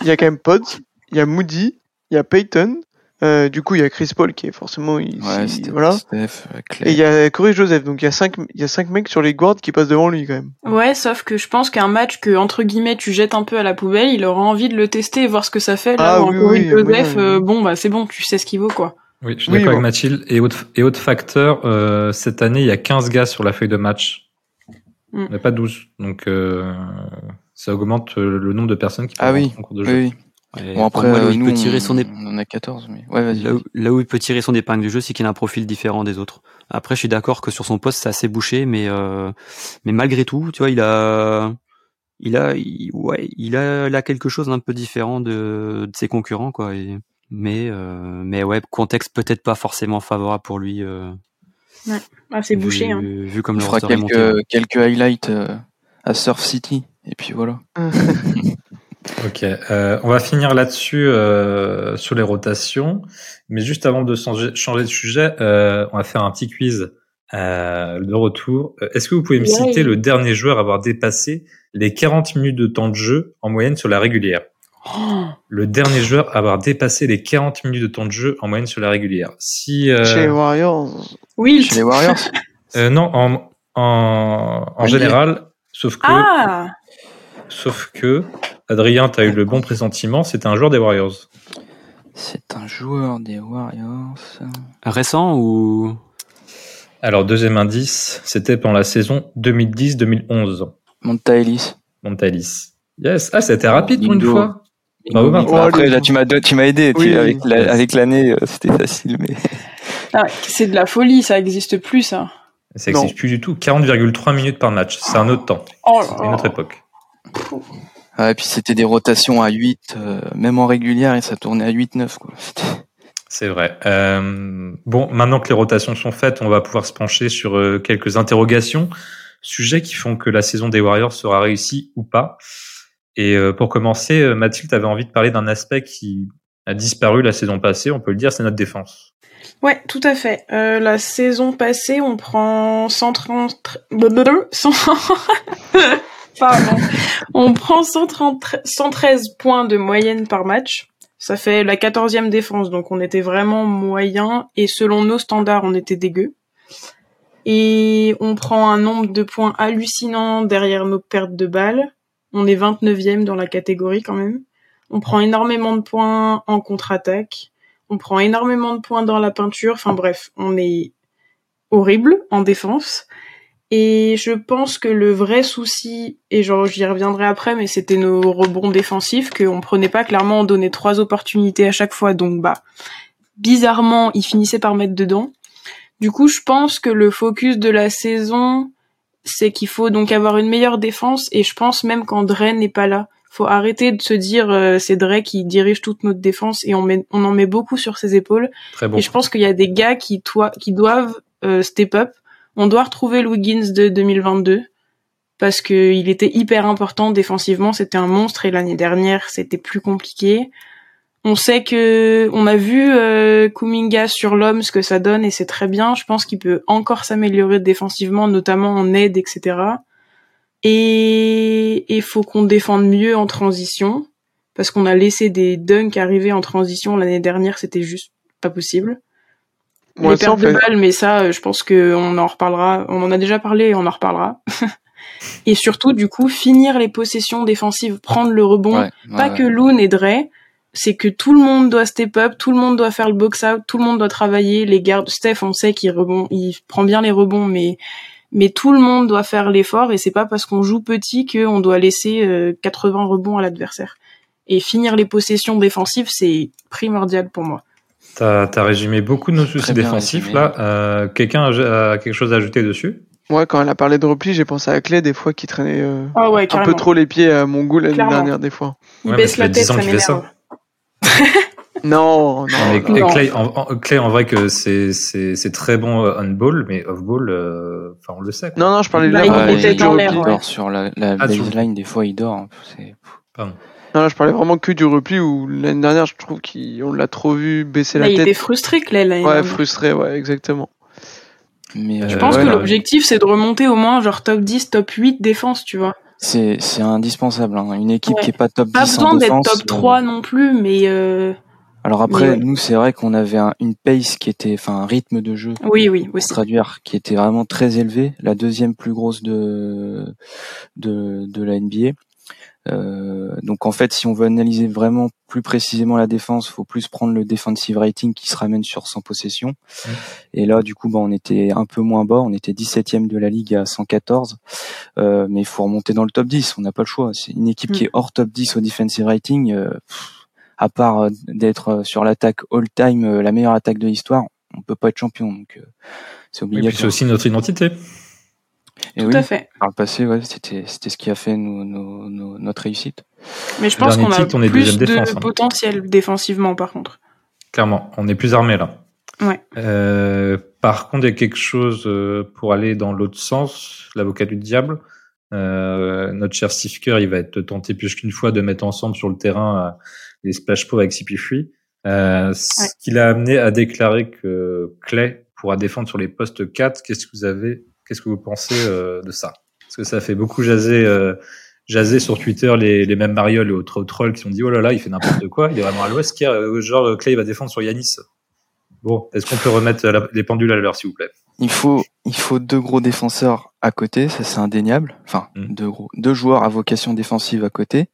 il y a quand même Pods, il y a Moody, il y a Peyton. euh, du coup, il y a Chris Paul qui est forcément ici, Ouais, c'était voilà. Steph, euh. Et il y a Corey Joseph. Donc il y a cinq, il y a cinq mecs sur les guards qui passent devant lui quand même. Ouais, sauf que je pense qu'un match que entre guillemets tu jettes un peu à la poubelle, il aura envie de le tester et voir ce que ça fait. Là Ah où oui, un Corey oui, Joseph, oui, oui. euh, bon bah c'est bon, tu sais ce qu'il vaut quoi. Oui, je suis Oui, d'accord bon. avec Mathilde. Et autre, et autre facteur, euh, cette année, il y a 15 gars sur la feuille de match. Mm. Il n'y a pas 12. Donc, euh, ça augmente euh, le nombre de personnes qui peuvent Ah oui, en cours de jeu. Oui, oui. Bon, après, moi, là où il nous, peut tirer son on, ép- on en a 14, mais ouais, vas-y. Là où, là où il peut tirer son épingle du jeu, c'est qu'il a un profil différent des autres. Après, je suis d'accord que sur son poste, c'est assez bouché, mais euh, mais malgré tout, tu vois, il a il a il- ouais, il a, il a quelque chose d'un peu différent de, de ses concurrents, quoi. Et, mais euh, mais ouais, contexte peut-être pas forcément favorable pour lui. Euh, Ah c'est bouché. vu, Hein. vu comme On le fera roster est monté. quelques, quelques highlights euh, à Surf City. Et puis voilà. Ok, euh, on va finir là-dessus euh, sur les rotations. Mais juste avant de changer, changer de sujet, euh, on va faire un petit quiz euh, de retour. Est-ce que vous pouvez me Ouais. citer le dernier joueur à avoir dépassé les 40 minutes de temps de jeu en moyenne sur la régulière? Oh, Le dernier joueur à avoir dépassé les 40 minutes de temps de jeu en moyenne sur la régulière. Si euh, Chez les Warriors. Wilt. Chez les Warriors euh, non, en en, en NBA. général, sauf que Ah sauf que Adrien, tu as eu le bon pressentiment, c'était un joueur des Warriors. C'est un joueur des Warriors. Récent ou? Alors, deuxième indice, c'était pendant la saison 2010-2011. Monta Ellis. Monta Ellis. Yes. Ah, c'était rapide pour une fois. Martin. Bon, après, là, tu m'as, tu m'as aidé. tu- Oui. avec, la- avec l'année, euh, c'était facile, mais. Ah, c'est de la folie, ça existe plus, ça. Ça n'existe plus du tout. 40,3 minutes par match. C'est un autre temps. Oh C'est une autre époque. Ouais, et puis c'était des rotations à 8, euh, même en régulière, et ça tournait à 8-9, quoi. C'était- C'est vrai. Euh, bon, maintenant que les rotations sont faites, on va pouvoir se pencher sur euh, quelques interrogations, sujets qui font que la saison des Warriors sera réussie ou pas. Et euh, pour commencer, euh, Mathilde avait envie de parler d'un aspect qui a disparu la saison passée, on peut le dire, c'est notre défense. Ouais, tout à fait. Euh, la saison passée, on prend 130... blablabla, 100 Pardon. On prend 130 113 points de moyenne par match. Ça fait la 14e défense, donc on était vraiment moyen. Et selon nos standards, on était dégueu. Et on prend un nombre de points hallucinant derrière nos pertes de balles. On est 29e dans la catégorie quand même. On prend énormément de points en contre-attaque. On prend énormément de points dans la peinture. Enfin bref, on est horrible en défense. Et je pense que le vrai souci, et genre j'y reviendrai après, mais c'était nos rebonds défensifs, qu'on prenait pas clairement, on donnait trois opportunités à chaque fois, donc bah bizarrement ils finissaient par mettre dedans. Du coup, je pense que le focus de la saison, c'est qu'il faut donc avoir une meilleure défense, et je pense même quand Dre n'est pas là, faut arrêter de se dire euh, c'est Dre qui dirige toute notre défense et on, met, on en met beaucoup sur ses épaules. Très bon. Et je pense qu'il y a des gars qui, toi, qui doivent euh, step up. On doit retrouver le Wiggins de 2022 parce que il était hyper important défensivement. C'était un monstre et l'année dernière c'était plus compliqué. On sait que on a vu euh, Kuminga sur l'homme ce que ça donne et c'est très bien. Je pense qu'il peut encore s'améliorer défensivement, notamment en aide, etc. Et il faut qu'on défende mieux en transition parce qu'on a laissé des dunks arriver en transition l'année dernière, c'était juste pas possible. Moi, les pertes de balles, mais ça, euh, je pense qu'on en reparlera. On en a déjà parlé et on en reparlera. et surtout, du coup, finir les possessions défensives, prendre le rebond. Ouais, Pas ouais, que. Loon et Dre, c'est que tout le monde doit step up, tout le monde doit faire le box out, tout le monde doit travailler. Les gardes, Steph, on sait qu'il rebond, il prend bien les rebonds, mais mais tout le monde doit faire l'effort et c'est pas parce qu'on joue petit qu'on doit laisser euh, 80 rebonds à l'adversaire. Et finir les possessions défensives, c'est primordial pour moi. T'as as résumé beaucoup de nos soucis défensifs résumé. là. Euh, Quelqu'un a, a quelque chose à ajouter dessus? Moi, quand elle a parlé de repli, j'ai pensé à Clay des fois qui traînait euh, Ah ouais, un peu trop les pieds à mon goût l'année dernière des fois. Il Ouais, baisse la tête, 10 ans ça m'énerve. Non, non. Mais non. et non. Clay, en, en- Clay, en vrai que c'est c'est c'est très bon euh, on-ball, mais off-ball, euh, enfin on le sait. quoi. Non, non, je parlais de Bah, là, il vraiment était que du dans repli. l'air, Il ouais. dort sur la, la Ah, baseline, des fois il dort. hein. C'est- Pardon. Non, là, je parlais vraiment que du repli où l'année dernière, je trouve qu'on l'a trop vu baisser Là, la il tête. était frustré, Clay, l'année Ouais, frustré, ouais, exactement. Mais Je Je euh, pense ouais, que là, l'objectif, c'est de remonter au moins genre top 10, top 8 défense, tu vois. C'est c'est indispensable. hein. Une équipe Ouais. qui est pas top 10 Pas besoin d'être top euh, 3 non plus, mais euh... Alors après, Mais nous, c'est vrai qu'on avait un, une pace qui était, enfin, un rythme de jeu. oui, oui, pour aussi. traduire, qui était vraiment très élevé, la deuxième plus grosse de de, de la NBA. Euh, donc en fait, si on veut analyser vraiment plus précisément la défense, faut plus prendre le defensive rating qui se ramène sur 100 possessions. Et là, du coup, bah, on était un peu moins bas, on était 17e de la ligue à 114. Euh, mais il faut remonter dans le top 10, on n'a pas le choix. C'est une équipe qui Mm. est hors top 10 au defensive rating. euh, à part euh, d'être sur l'attaque all-time, la meilleure attaque de l'histoire, on peut pas être champion. Donc euh, c'est Et puis obligatoire. c'est aussi notre identité. Et Tout oui, à fait. par le passé, ouais, c'était c'était ce qui a fait nos, nos, nos- notre réussite. Mais je Le pense qu'on a titre, on est plus deuxième de défense, hein. potentiel défensivement, par contre. Clairement, on est plus armé là. Ouais. Euh, par contre, il y a quelque chose euh, pour aller dans l'autre sens, l'avocat du diable. Euh, notre cher Steve Kerr, il va être tenté plus qu'une fois de mettre ensemble sur le terrain les splash pots avec CP3. Euh, Ce Ouais. qui l'a amené à déclarer que Clay pourra défendre sur les postes 4. Qu'est-ce que vous avez, qu'est-ce que vous pensez euh, de ça? Parce que ça fait beaucoup jaser, euh, jaser sur Twitter les, les mêmes marioles et autres trolls qui ont dit oh là là, il fait n'importe quoi, il est vraiment à l'ouest. Euh, Genre Clay va défendre sur Yanis. Bon, est-ce qu'on peut remettre la- les pendules à l'heure, s'il vous plaît? Il faut il faut deux gros défenseurs à côté, ça c'est indéniable. Enfin, Mm. deux gros deux joueurs à vocation défensive à côté.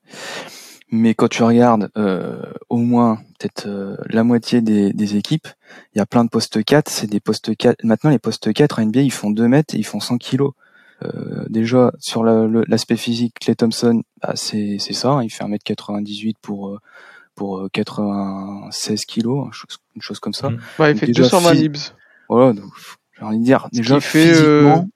Mais quand tu regardes euh, au moins peut-être euh, la moitié des, des équipes, il y a plein de postes 4, c'est des postes 4. Maintenant les postes 4 à NBA, ils font 2 mètres et ils font 100 kilos. Euh, déjà sur la- l'aspect physique, Clay Thompson, bah, c'est c'est ça, il fait 1m98 pour euh, pour euh, 96 kilos, une chose, une chose comme ça. Mhm. Ouais, il fait déjà, 220 phy- libs. Voilà, donc j'ai envie de dire Ce déjà qui fait, euh, physiquement.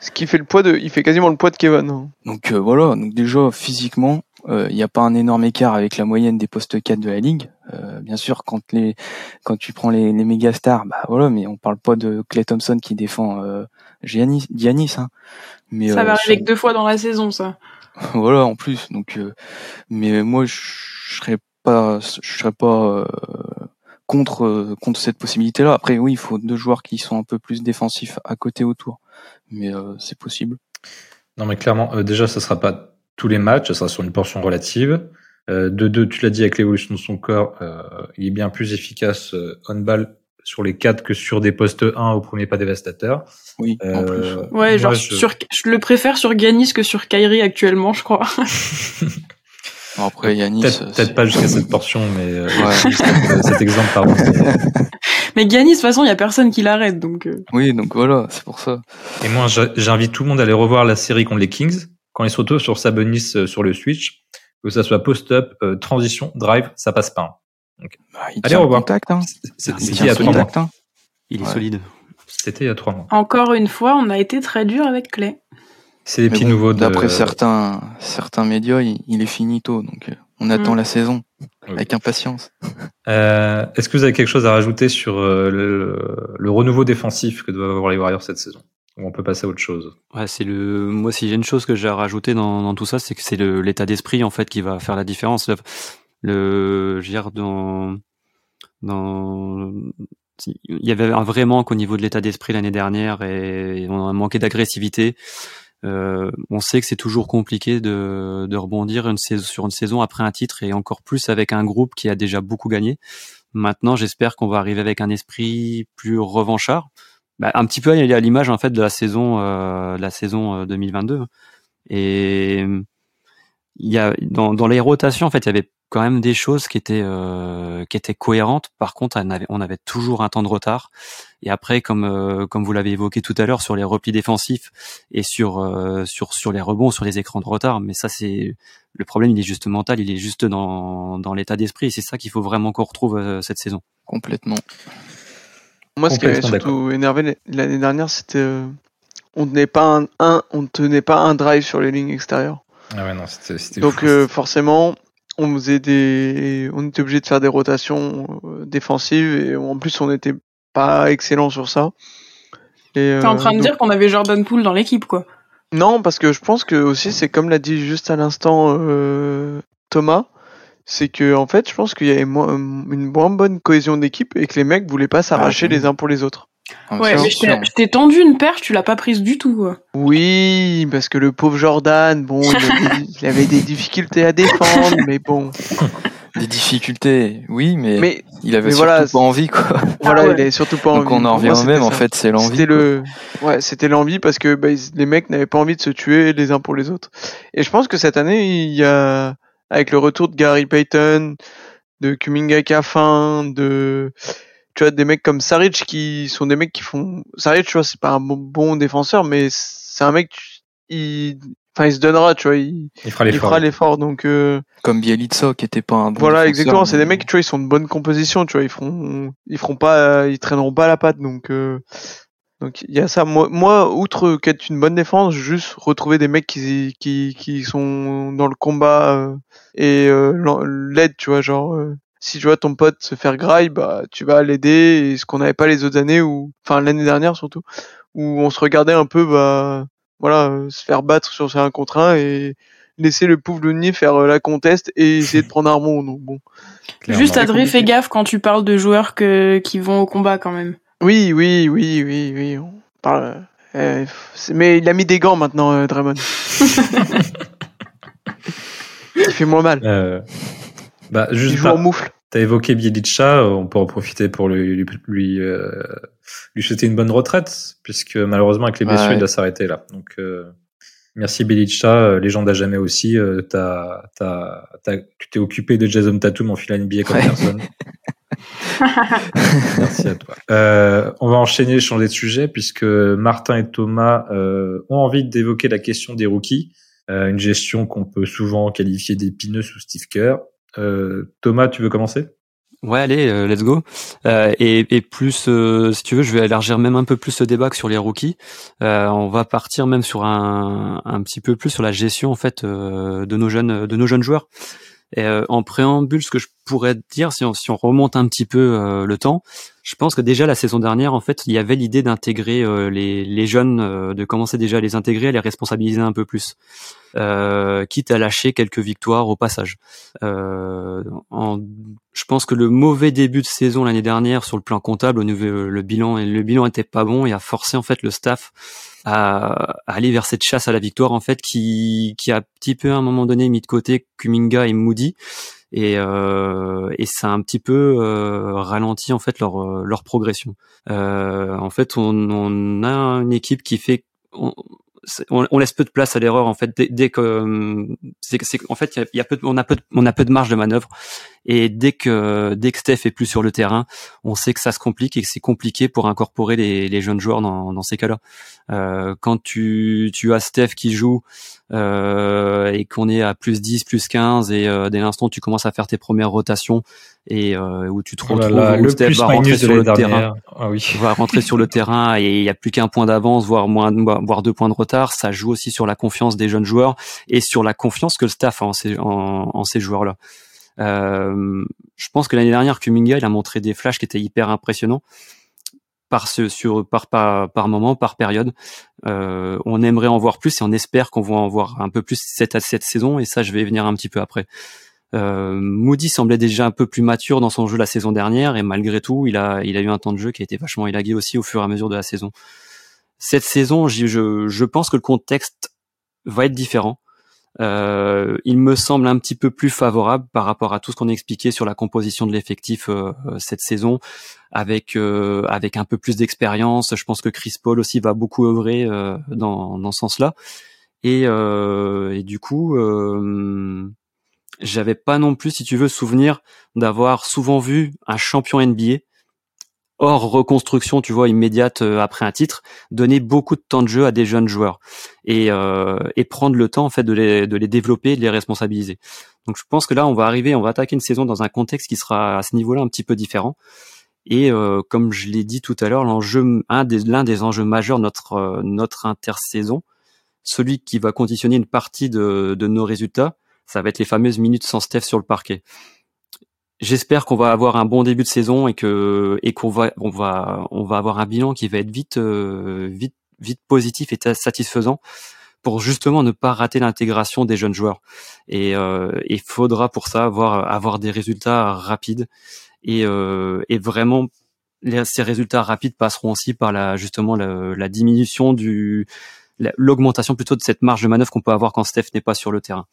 Ce qui fait le poids de, il fait quasiment le poids de Kevin. hein. Donc euh, voilà, donc déjà physiquement, euh, il n'y a pas un énorme écart avec la moyenne des postes 4 de la ligue. Euh, bien sûr, quand les quand tu prends les, les méga stars, bah voilà, mais on parle pas de Clay Thompson qui défend euh, Giannis, Giannis hein. Mais Ça euh, va sur- arriver que deux fois dans la saison, ça. voilà en plus. Donc euh, mais moi je serais pas je serais pas euh, contre euh, contre cette possibilité là. Après oui, il faut deux joueurs qui sont un peu plus défensifs à côté autour. Mais euh, c'est possible. Non, mais clairement, euh, déjà, ça sera pas tous les matchs, ça sera sur une portion relative. Euh, de deux, tu l'as dit, avec l'évolution de son corps, euh, il est bien plus efficace euh, on-ball sur les quatre que sur des postes 1 au premier pas dévastateur. Oui, en plus. Euh, Ouais, moi, genre je- sur, je le préfère sur Ganis que sur Kyrie actuellement, je crois. Bon, Après Yanis, Peut-être pas jusqu'à cette portion, mais euh, Ouais. cet, exemple, pardon. Mais Ganis, de toute façon, il y a personne qui l'arrête, donc. euh, Oui, donc voilà, c'est pour ça. Et moi, j'invite tout le monde à aller revoir la série contre les Kings, quand ils se retrouvent sur Sabonis euh, sur le switch, que ça soit post-up, euh, transition, drive, ça passe pas. Bah, il Allez, revoir. contact, hein. C'est- Il C'était tient il y a son trois mois. contact, hein. Il est Ouais. solide. C'était il y a trois mois. Encore une fois, on a été très dur avec Clay. C'est les petits bon, nouveaux de... D'après certains, certains médias, il, il est finito, donc euh, on attend Mm. la saison Oui. avec impatience. Euh, Est-ce que vous avez quelque chose à rajouter sur le, le renouveau défensif que doivent avoir les Warriors cette saison? On peut passer à autre chose Ouais, c'est le. Moi, si j'ai une chose que j'ai à rajouter dans, dans tout ça, c'est que c'est l'état d'esprit en fait qui va faire la différence. Le, je veux dans il y avait un vrai manque au niveau de l'état d'esprit l'année dernière et on a manqué d'agressivité. Euh, on sait que c'est toujours compliqué de, de rebondir sur une saison après un titre et encore plus avec un groupe qui a déjà beaucoup gagné. Maintenant, j'espère qu'on va arriver avec un esprit plus revanchard, bah, un petit peu à l'image en fait de la saison, euh, de la saison euh, 2022. Et il y a dans, dans les rotations en fait, il y avait quand même des choses qui étaient euh, qui étaient cohérentes. Par contre, on avait, on avait toujours un temps de retard. Et après, comme euh, comme vous l'avez évoqué tout à l'heure sur les replis défensifs et sur euh, sur sur les rebonds, sur les écrans de retard, mais ça c'est le problème, il est juste mental, il est juste dans dans l'état d'esprit. Et c'est ça qu'il faut vraiment qu'on retrouve euh, cette saison. Complètement. Moi, ce qui m'avait surtout énervé l'année dernière, c'était euh, on tenait pas un, un, on tenait pas un drive sur les lignes extérieures. Ah ouais, non, c'était c'était Donc fou. euh, forcément, on faisait des, on était obligé de faire des rotations euh, défensives et en plus on n'était pas excellent sur ça. Et, T'es en train de donc- dire qu'on avait Jordan Poole dans l'équipe, quoi. Non, parce que je pense que aussi c'est comme l'a dit juste à l'instant euh, Thomas, c'est que en fait je pense qu'il y avait moins- une moins bonne cohésion d'équipe et que les mecs voulaient pas s'arracher Ah, les uns pour les autres. Ah, Ouais, c'est mais je t'ai- tendu une perche, tu l'as pas prise du tout, quoi. Oui, parce que le pauvre Jordan, bon, il avait, il avait des difficultés à défendre, mais bon. Des difficultés, oui, mais, Mais il avait mais surtout voilà, pas envie, quoi. voilà, ouais. il avait surtout pas Donc envie. on en revient au même, en fait, c'est l'envie. C'était le, ouais, c'était l'envie parce que bah, ils- les mecs n'avaient pas envie de se tuer les uns pour les autres. Et je pense que cette année, il y a, avec le retour de Gary Payton, de Kuminga faim, de, tu vois, des mecs comme Saric qui sont des mecs qui font, Saric, tu vois, c'est pas un bon, bon défenseur, mais c'est un mec, il, enfin, il se donnera, tu vois, il, Il fera il l'effort. fera l'effort, donc, euh, Comme Bielitsa, qui était pas un bon voilà, exactement. C'est mais- des mecs, tu vois, ils sont de bonne composition, tu vois, ils feront, ils feront pas, ils traîneront pas la patte, donc, euh, donc il y a ça. Moi, moi, outre qu'être une bonne défense, juste retrouver des mecs qui, qui, qui sont dans le combat euh, et euh, l'aide, tu vois, genre. euh, si tu vois ton pote se faire graille, bah tu vas l'aider. Et ce qu'on n'avait pas les autres années ou, enfin l'année dernière surtout, où on se regardait un peu, bah voilà, euh, se faire battre sur un contre un et laisser le pauvre Lounier faire la conteste et essayer de prendre un rebond. Donc bon. clairement. Juste, compliqué. fais gaffe quand tu parles de joueurs que, qui vont au combat, quand même. Oui, oui, oui, oui, oui. On parle. euh, c'est- mais il a mis des gants maintenant, euh, Draymond. il fait moins mal. Euh, bah, Il juste joue par- en moufle. T'as évoqué Bielicha, euh, on peut en profiter pour lui, lui, lui, euh, lui souhaiter une bonne retraite, puisque malheureusement avec les blessures, Ouais. il doit s'arrêter là. Donc, euh, Merci Belicha, légende à jamais aussi. t'as, t'as, t'as, tu t'es occupé de Jason Tatum en filant NBA comme personne. Merci à toi. Euh, on va enchaîner, changer de sujet, puisque Martin et Thomas euh, ont envie d'évoquer la question des rookies, euh, une gestion qu'on peut souvent qualifier d'épineuse sous Steve Kerr. Thomas, tu veux commencer? Ouais, allez, let's go. et, et, plus, si tu veux, je vais élargir même un peu plus le débat que sur les rookies. on va partir même sur un, un petit peu plus sur la gestion en fait de nos jeunes, de nos jeunes joueurs. Et, en préambule, ce que je pourrait dire, si on, si on remonte un petit peu euh, le temps, je pense que déjà la saison dernière, en fait, il y avait l'idée d'intégrer euh, les, les, jeunes, euh, de commencer déjà à les intégrer, à les responsabiliser un peu plus, quitte à lâcher quelques victoires au passage. En, je pense que le mauvais début de saison l'année dernière sur le plan comptable, au niveau le bilan, le bilan était pas bon et a forcé en fait le staff à, aller vers cette chasse à la victoire en fait qui, qui a un petit peu à un moment donné mis de côté Kuminga et Moody et, euh, et ça a un petit peu euh, ralenti en fait leur euh, leur progression. Euh, en fait, on, on, a une équipe qui fait on, on, laisse peu de place à l'erreur en fait dès, dès que c'est en fait y a, peu on a peu de, on a peu de marge de manœuvre et dès que dès que Steph est plus sur le terrain, on sait que ça se complique et que c'est compliqué pour incorporer les, les jeunes joueurs dans, dans ces cas-là. Euh, quand tu tu as Steph qui joue euh, et qu'on est à plus 10, plus 15 et euh, dès l'instant tu commences à faire tes premières rotations et euh, où tu te oh retrouves où le Steph va rentrer sur le terrain, ah oui. va rentrer sur le terrain et il y a plus qu'un point d'avance, voire moins, voire deux points de retard. Ça joue aussi sur la confiance des jeunes joueurs et sur la confiance que le staff a en ces, en, en ces joueurs-là. Euh, je pense que l'année dernière, Kuminga, il a montré des flashs qui étaient hyper impressionnants par ce, sur par par, par moment, par période. Euh, on aimerait en voir plus et on espère qu'on va en voir un peu plus cette cette saison et ça je vais venir un petit peu après. Euh, Moody semblait déjà un peu plus mature dans son jeu la saison dernière et malgré tout il a il a eu un temps de jeu qui a été vachement élagué aussi au fur et à mesure de la saison. Cette saison, je, je pense que le contexte va être différent. Euh, il me semble un petit peu plus favorable par rapport à tout ce qu'on a expliqué sur la composition de l'effectif euh, euh, cette saison, avec avec un peu plus d'expérience. Je pense que Chris Paul aussi va beaucoup œuvrer dans, dans ce sens-là. Et, et, du coup, j'avais pas non plus, si tu veux, souvenir d'avoir souvent vu un champion NBA hors reconstruction, tu vois, immédiate euh, après un titre, donner beaucoup de temps de jeu à des jeunes joueurs et, euh, et prendre le temps en fait de les, de les développer, de les responsabiliser. Donc je pense que là, on va arriver, on va attaquer une saison dans un contexte qui sera à ce niveau-là un petit peu différent. Et euh, comme je l'ai dit tout à l'heure, l'enjeu, un des, l'un des enjeux majeurs de notre euh, notre intersaison, celui qui va conditionner une partie de, de nos résultats, ça va être les fameuses minutes sans Steph sur le parquet j'espère qu'on va avoir un bon début de saison et que et qu'on va on va on va avoir un bilan qui va être vite euh, vite vite positif et satisfaisant pour justement ne pas rater l'intégration des jeunes joueurs. Et il euh, faudra pour ça avoir avoir des résultats rapides et euh, et vraiment ces résultats rapides passeront aussi par la justement la, la diminution du l'augmentation plutôt de cette marge de manœuvre qu'on peut avoir quand Steph n'est pas sur le terrain.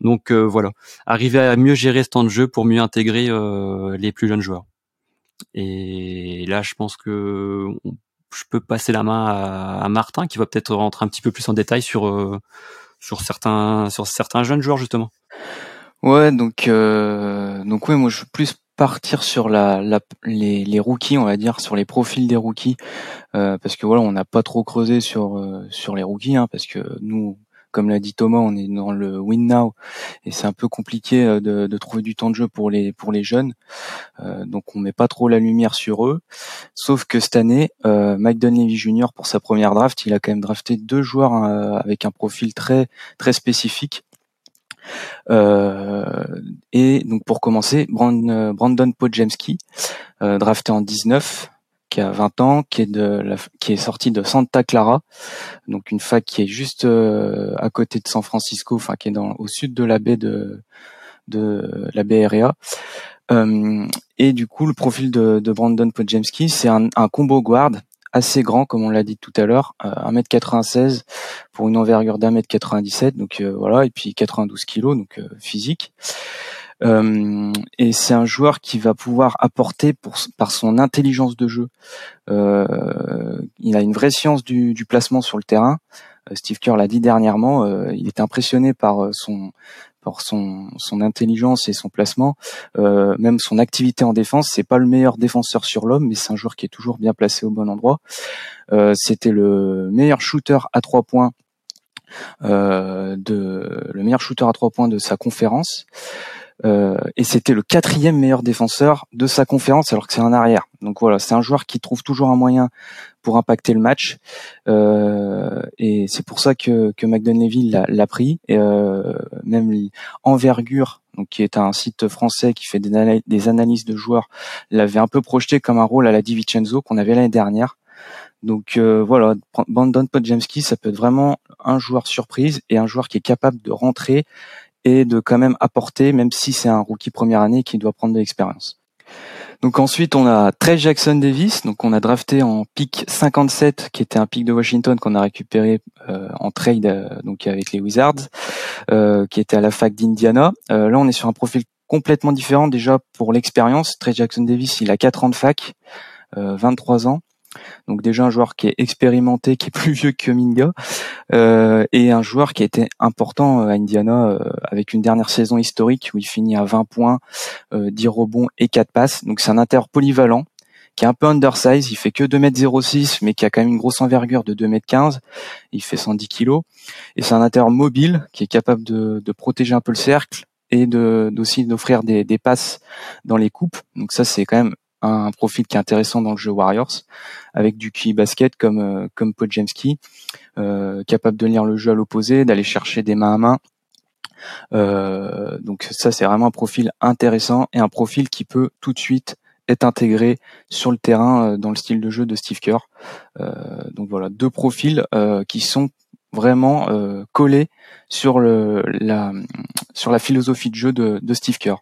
Donc euh, voilà, arriver à mieux gérer ce temps de jeu pour mieux intégrer euh, les plus jeunes joueurs. Et là, je pense que je peux passer la main à, Martin qui va peut-être rentrer un petit peu plus en détail sur euh, sur certains sur certains jeunes joueurs justement. Ouais, donc donc ouais, moi je veux plus partir sur la, les, les, rookies, on va dire, sur les profils des rookies, parce que voilà, on n'a pas trop creusé sur sur les rookies, hein, parce que nous comme l'a dit Thomas, on est dans le win now et c'est un peu compliqué euh, de, trouver du temps de jeu pour les pour les jeunes. Euh, donc on met pas trop la lumière sur eux. Sauf que cette année, euh, Mike Dunleavy Jr. pour sa première draft, il a quand même drafté deux joueurs avec un profil très très spécifique. et donc pour commencer, Brandon, Brandon Podjemski, drafté en 19, qui a 20 ans, qui est de la, qui est sorti de Santa Clara, donc une fac qui est juste euh, à côté de San Francisco, enfin qui est dans au sud de la baie de de la baie Area. Euh, et du coup, le profil de, de Brandon Podjemski, c'est un, un, combo guard assez grand, comme on l'a dit tout à l'heure, euh, 1m96 pour une envergure d'un mètre 97, donc euh, voilà, et puis 92 kilos, donc euh, physique. Euh, et c'est un joueur qui va pouvoir apporter pour, par son intelligence de jeu. Euh, il a une vraie science du, du placement sur le terrain. Euh, Steve Kerr l'a dit dernièrement. Euh, il était impressionné par son par son, son intelligence et son placement, euh, même son activité en défense. C'est pas le meilleur défenseur sur l'homme, mais c'est un joueur qui est toujours bien placé au bon endroit. Euh, C'était le meilleur shooter à trois points de le meilleur shooter à trois points de sa conférence. Euh, et c'était le quatrième meilleur défenseur de sa conférence alors que c'est un arrière. Donc voilà, c'est un joueur qui trouve toujours un moyen pour impacter le match. Euh, et c'est pour ça que, que McDonnell l'a pris. Et, euh, même Envergure, donc qui est un site français qui fait des, analyses de joueurs, l'avait un peu projeté comme un rôle à la Di Vincenzo qu'on avait l'année dernière. Donc euh, voilà, Brandon Podjemski, ça peut être vraiment un joueur surprise et un joueur qui est capable de rentrer et de quand même apporter, même si c'est un rookie première année qui doit prendre de l'expérience. Donc ensuite, on a Trey Jackson Davis, donc on a drafté en pick 57, qui était un pick de Washington qu'on a récupéré euh, en trade euh, donc avec les Wizards, euh, qui était à la fac d'Indiana. là, on est sur un profil complètement différent déjà pour l'expérience. Trey Jackson Davis, il a 4 ans de fac, 23 ans. Donc déjà un joueur qui est expérimenté, qui est plus vieux que Minga, euh, et un joueur qui a été important à Indiana euh, avec une dernière saison historique où il finit à 20 points, euh, 10 rebonds et 4 passes. Donc c'est un inter polyvalent qui est un peu undersize, il fait que 2m06 mais qui a quand même une grosse envergure de 2m15, il fait 110 kg et c'est un inter mobile qui est capable de, de protéger un peu le cercle et de d'aussi d'offrir des, des passes dans les coupes. Donc ça c'est quand même un profil qui est intéressant dans le jeu Warriors, avec du QI basket comme euh, comme Podjemski, euh, capable de lire le jeu à l'opposé, d'aller chercher des mains à main. Euh, donc ça c'est vraiment un profil intéressant et un profil qui peut tout de suite être intégré sur le terrain dans le style de jeu de Steve Kerr. donc voilà deux profils qui sont vraiment collés sur le la sur la philosophie de jeu de, de Steve Kerr.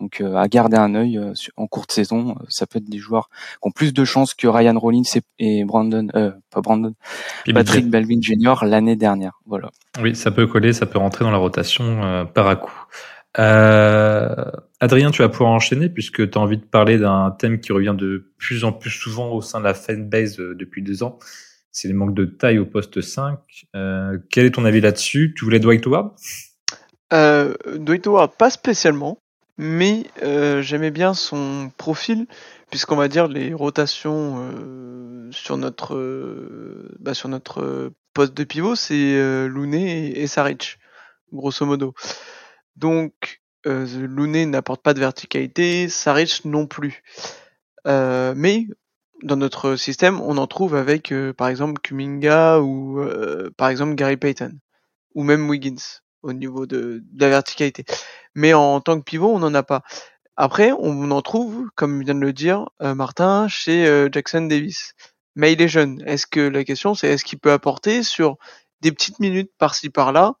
Donc euh, à garder un œil euh, en courte saison, euh, ça peut être des joueurs qui ont plus de chances que Ryan Rollins et, Brandon, pas Brandon, Patrick Belvin Jr. l'année dernière. Voilà. Oui, ça peut coller, ça peut rentrer dans la rotation par à coup. Adrien, tu vas pouvoir enchaîner puisque tu as envie de parler d'un thème qui revient de plus en plus souvent au sein de la fanbase depuis deux ans. C'est le manque de taille au poste 5. quel est ton avis là-dessus? Tu voulais Dwight Howard? Dwight Howard, pas spécialement mais euh, j'aimais bien son profil puisqu'on va dire les rotations euh, sur notre euh, bah, poste de pivot c'est euh, Looney et, Saric grosso modo. Donc Looney n'apporte pas de verticalité Saric non plus. Mais dans notre système on en trouve avec par exemple Kuminga ou par exemple Gary Payton ou même Wiggins au niveau de, de la verticalité mais en tant que pivot, on n'en a pas. Après, on en trouve, comme vient de le dire euh, Martin, chez euh, Jackson Davis. Mais il est jeune. Est-ce que la question, c'est est-ce qu'il peut apporter sur des petites minutes par-ci par-là,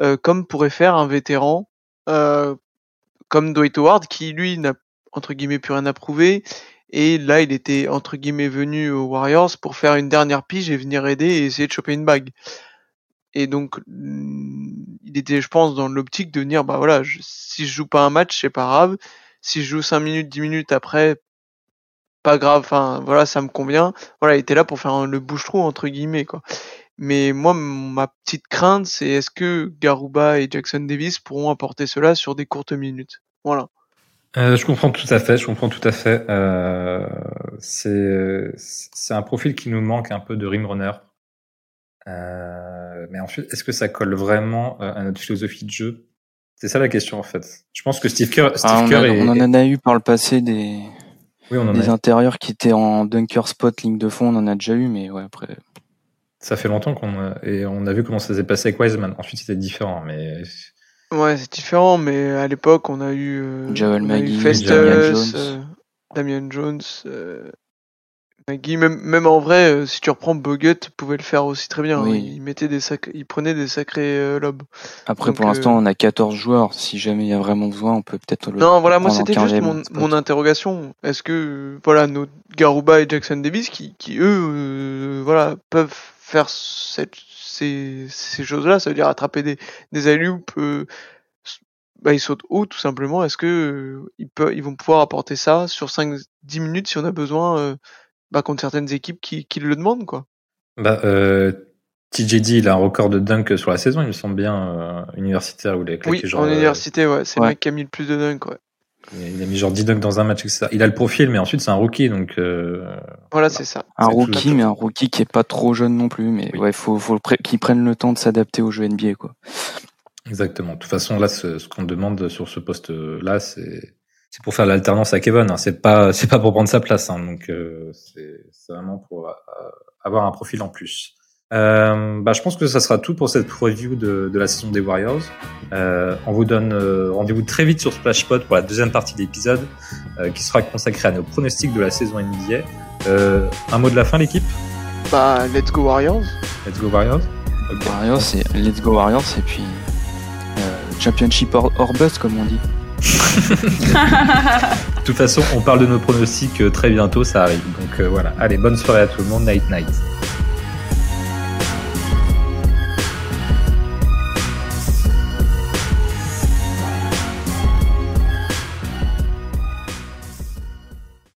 euh, comme pourrait faire un vétéran comme Dwight Howard, qui lui n'a entre guillemets plus rien à prouver. Et là, il était entre guillemets venu aux Warriors pour faire une dernière pige et venir aider et essayer de choper une bague. Et donc, il était, je pense, dans l'optique de venir, bah voilà, si je joue pas un match, c'est pas grave. Si je joue 5 minutes, 10 minutes après, pas grave, enfin, voilà, ça me convient. Voilà, il était là pour faire le bouche-trou, entre guillemets, quoi. Mais moi, ma petite crainte, c'est est-ce que Garuba et Jackson Davis pourront apporter cela sur des courtes minutes? Voilà. Euh, je comprends tout à fait, je comprends tout à fait. Euh, c'est un profil qui nous manque un peu de rim runner. Euh, mais ensuite, est-ce que ça colle vraiment euh, à notre philosophie de jeu? C'est ça la question en fait. Je pense que Steve Kerr, Steve ah, on, Kerr on en a eu par le passé des, oui, on en des intérieurs qui étaient en dunker spot, ligne de fond, on en a déjà eu, mais ouais après. Ça fait longtemps qu'on a, et on a vu comment ça s'est passé avec Wiseman. Ensuite, c'était différent, mais. Ouais, c'est différent, mais à l'époque, on a eu, euh, Joel Maggie, Festus, Damian Jones, euh, Damian Jones Maggie, même, même en vrai, euh, si tu reprends Bogut, pouvait le faire aussi très bien. Hein. Il mettait des sac... il prenait des sacrés euh, lobes. Après, pour l'instant, euh, on a 14 joueurs. Si jamais il y a vraiment besoin, on peut peut-être le. Non, voilà, moi c'était juste mon, mon interrogation. Est-ce que voilà, nos Garuba et Jackson Davis, qui, qui eux, voilà, peuvent faire cette, ces, ces choses-là, ça veut dire attraper des, des alley bah, ils sautent haut tout simplement. Est-ce que euh, ils, peuvent, ils vont pouvoir apporter ça sur 5-10 minutes si on a besoin euh, bah, contre certaines équipes qui, qui le demandent quoi bah, euh, TJD, il a un record de dunk sur la saison, il me semble bien, euh, universitaire où il a claqué Oui, genre. en euh, université, ouais, c'est ouais. le mec qui a mis le plus de dunk, ouais. il a mis genre 10 dunks dans un match, etc. Il a le profil, mais ensuite c'est un rookie, donc euh, Voilà, c'est ça. Un rookie, tout. mais un rookie qui est pas trop jeune non plus. Mais Oui. ouais, faut, faut qu'il prenne le temps de s'adapter au jeu NBA, quoi. exactement. De toute façon, là, ce, ce qu'on demande sur ce poste-là, c'est c'est pour faire l'alternance à Kevin. Hein. C'est pas c'est pas pour prendre sa place. Hein. Donc euh, c'est c'est vraiment pour euh, avoir un profil en plus. Euh, bah, je pense que ça sera tout pour cette preview de, de la saison des Warriors. Euh, on vous donne euh, rendez-vous très vite sur Splashpot pour la deuxième partie de l'épisode, euh, qui sera consacrée à nos pronostics de la saison NBA. Euh, un mot de la fin, l'équipe? Bah, let's go Warriors. Let's go Warriors. Warriors, c'est Let's Go Warriors, et puis euh, Championship or, or bust, comme on dit. De toute façon, on parle de nos pronostics euh, très bientôt, ça arrive. Donc euh, voilà. Allez, bonne soirée à tout le monde. Night night.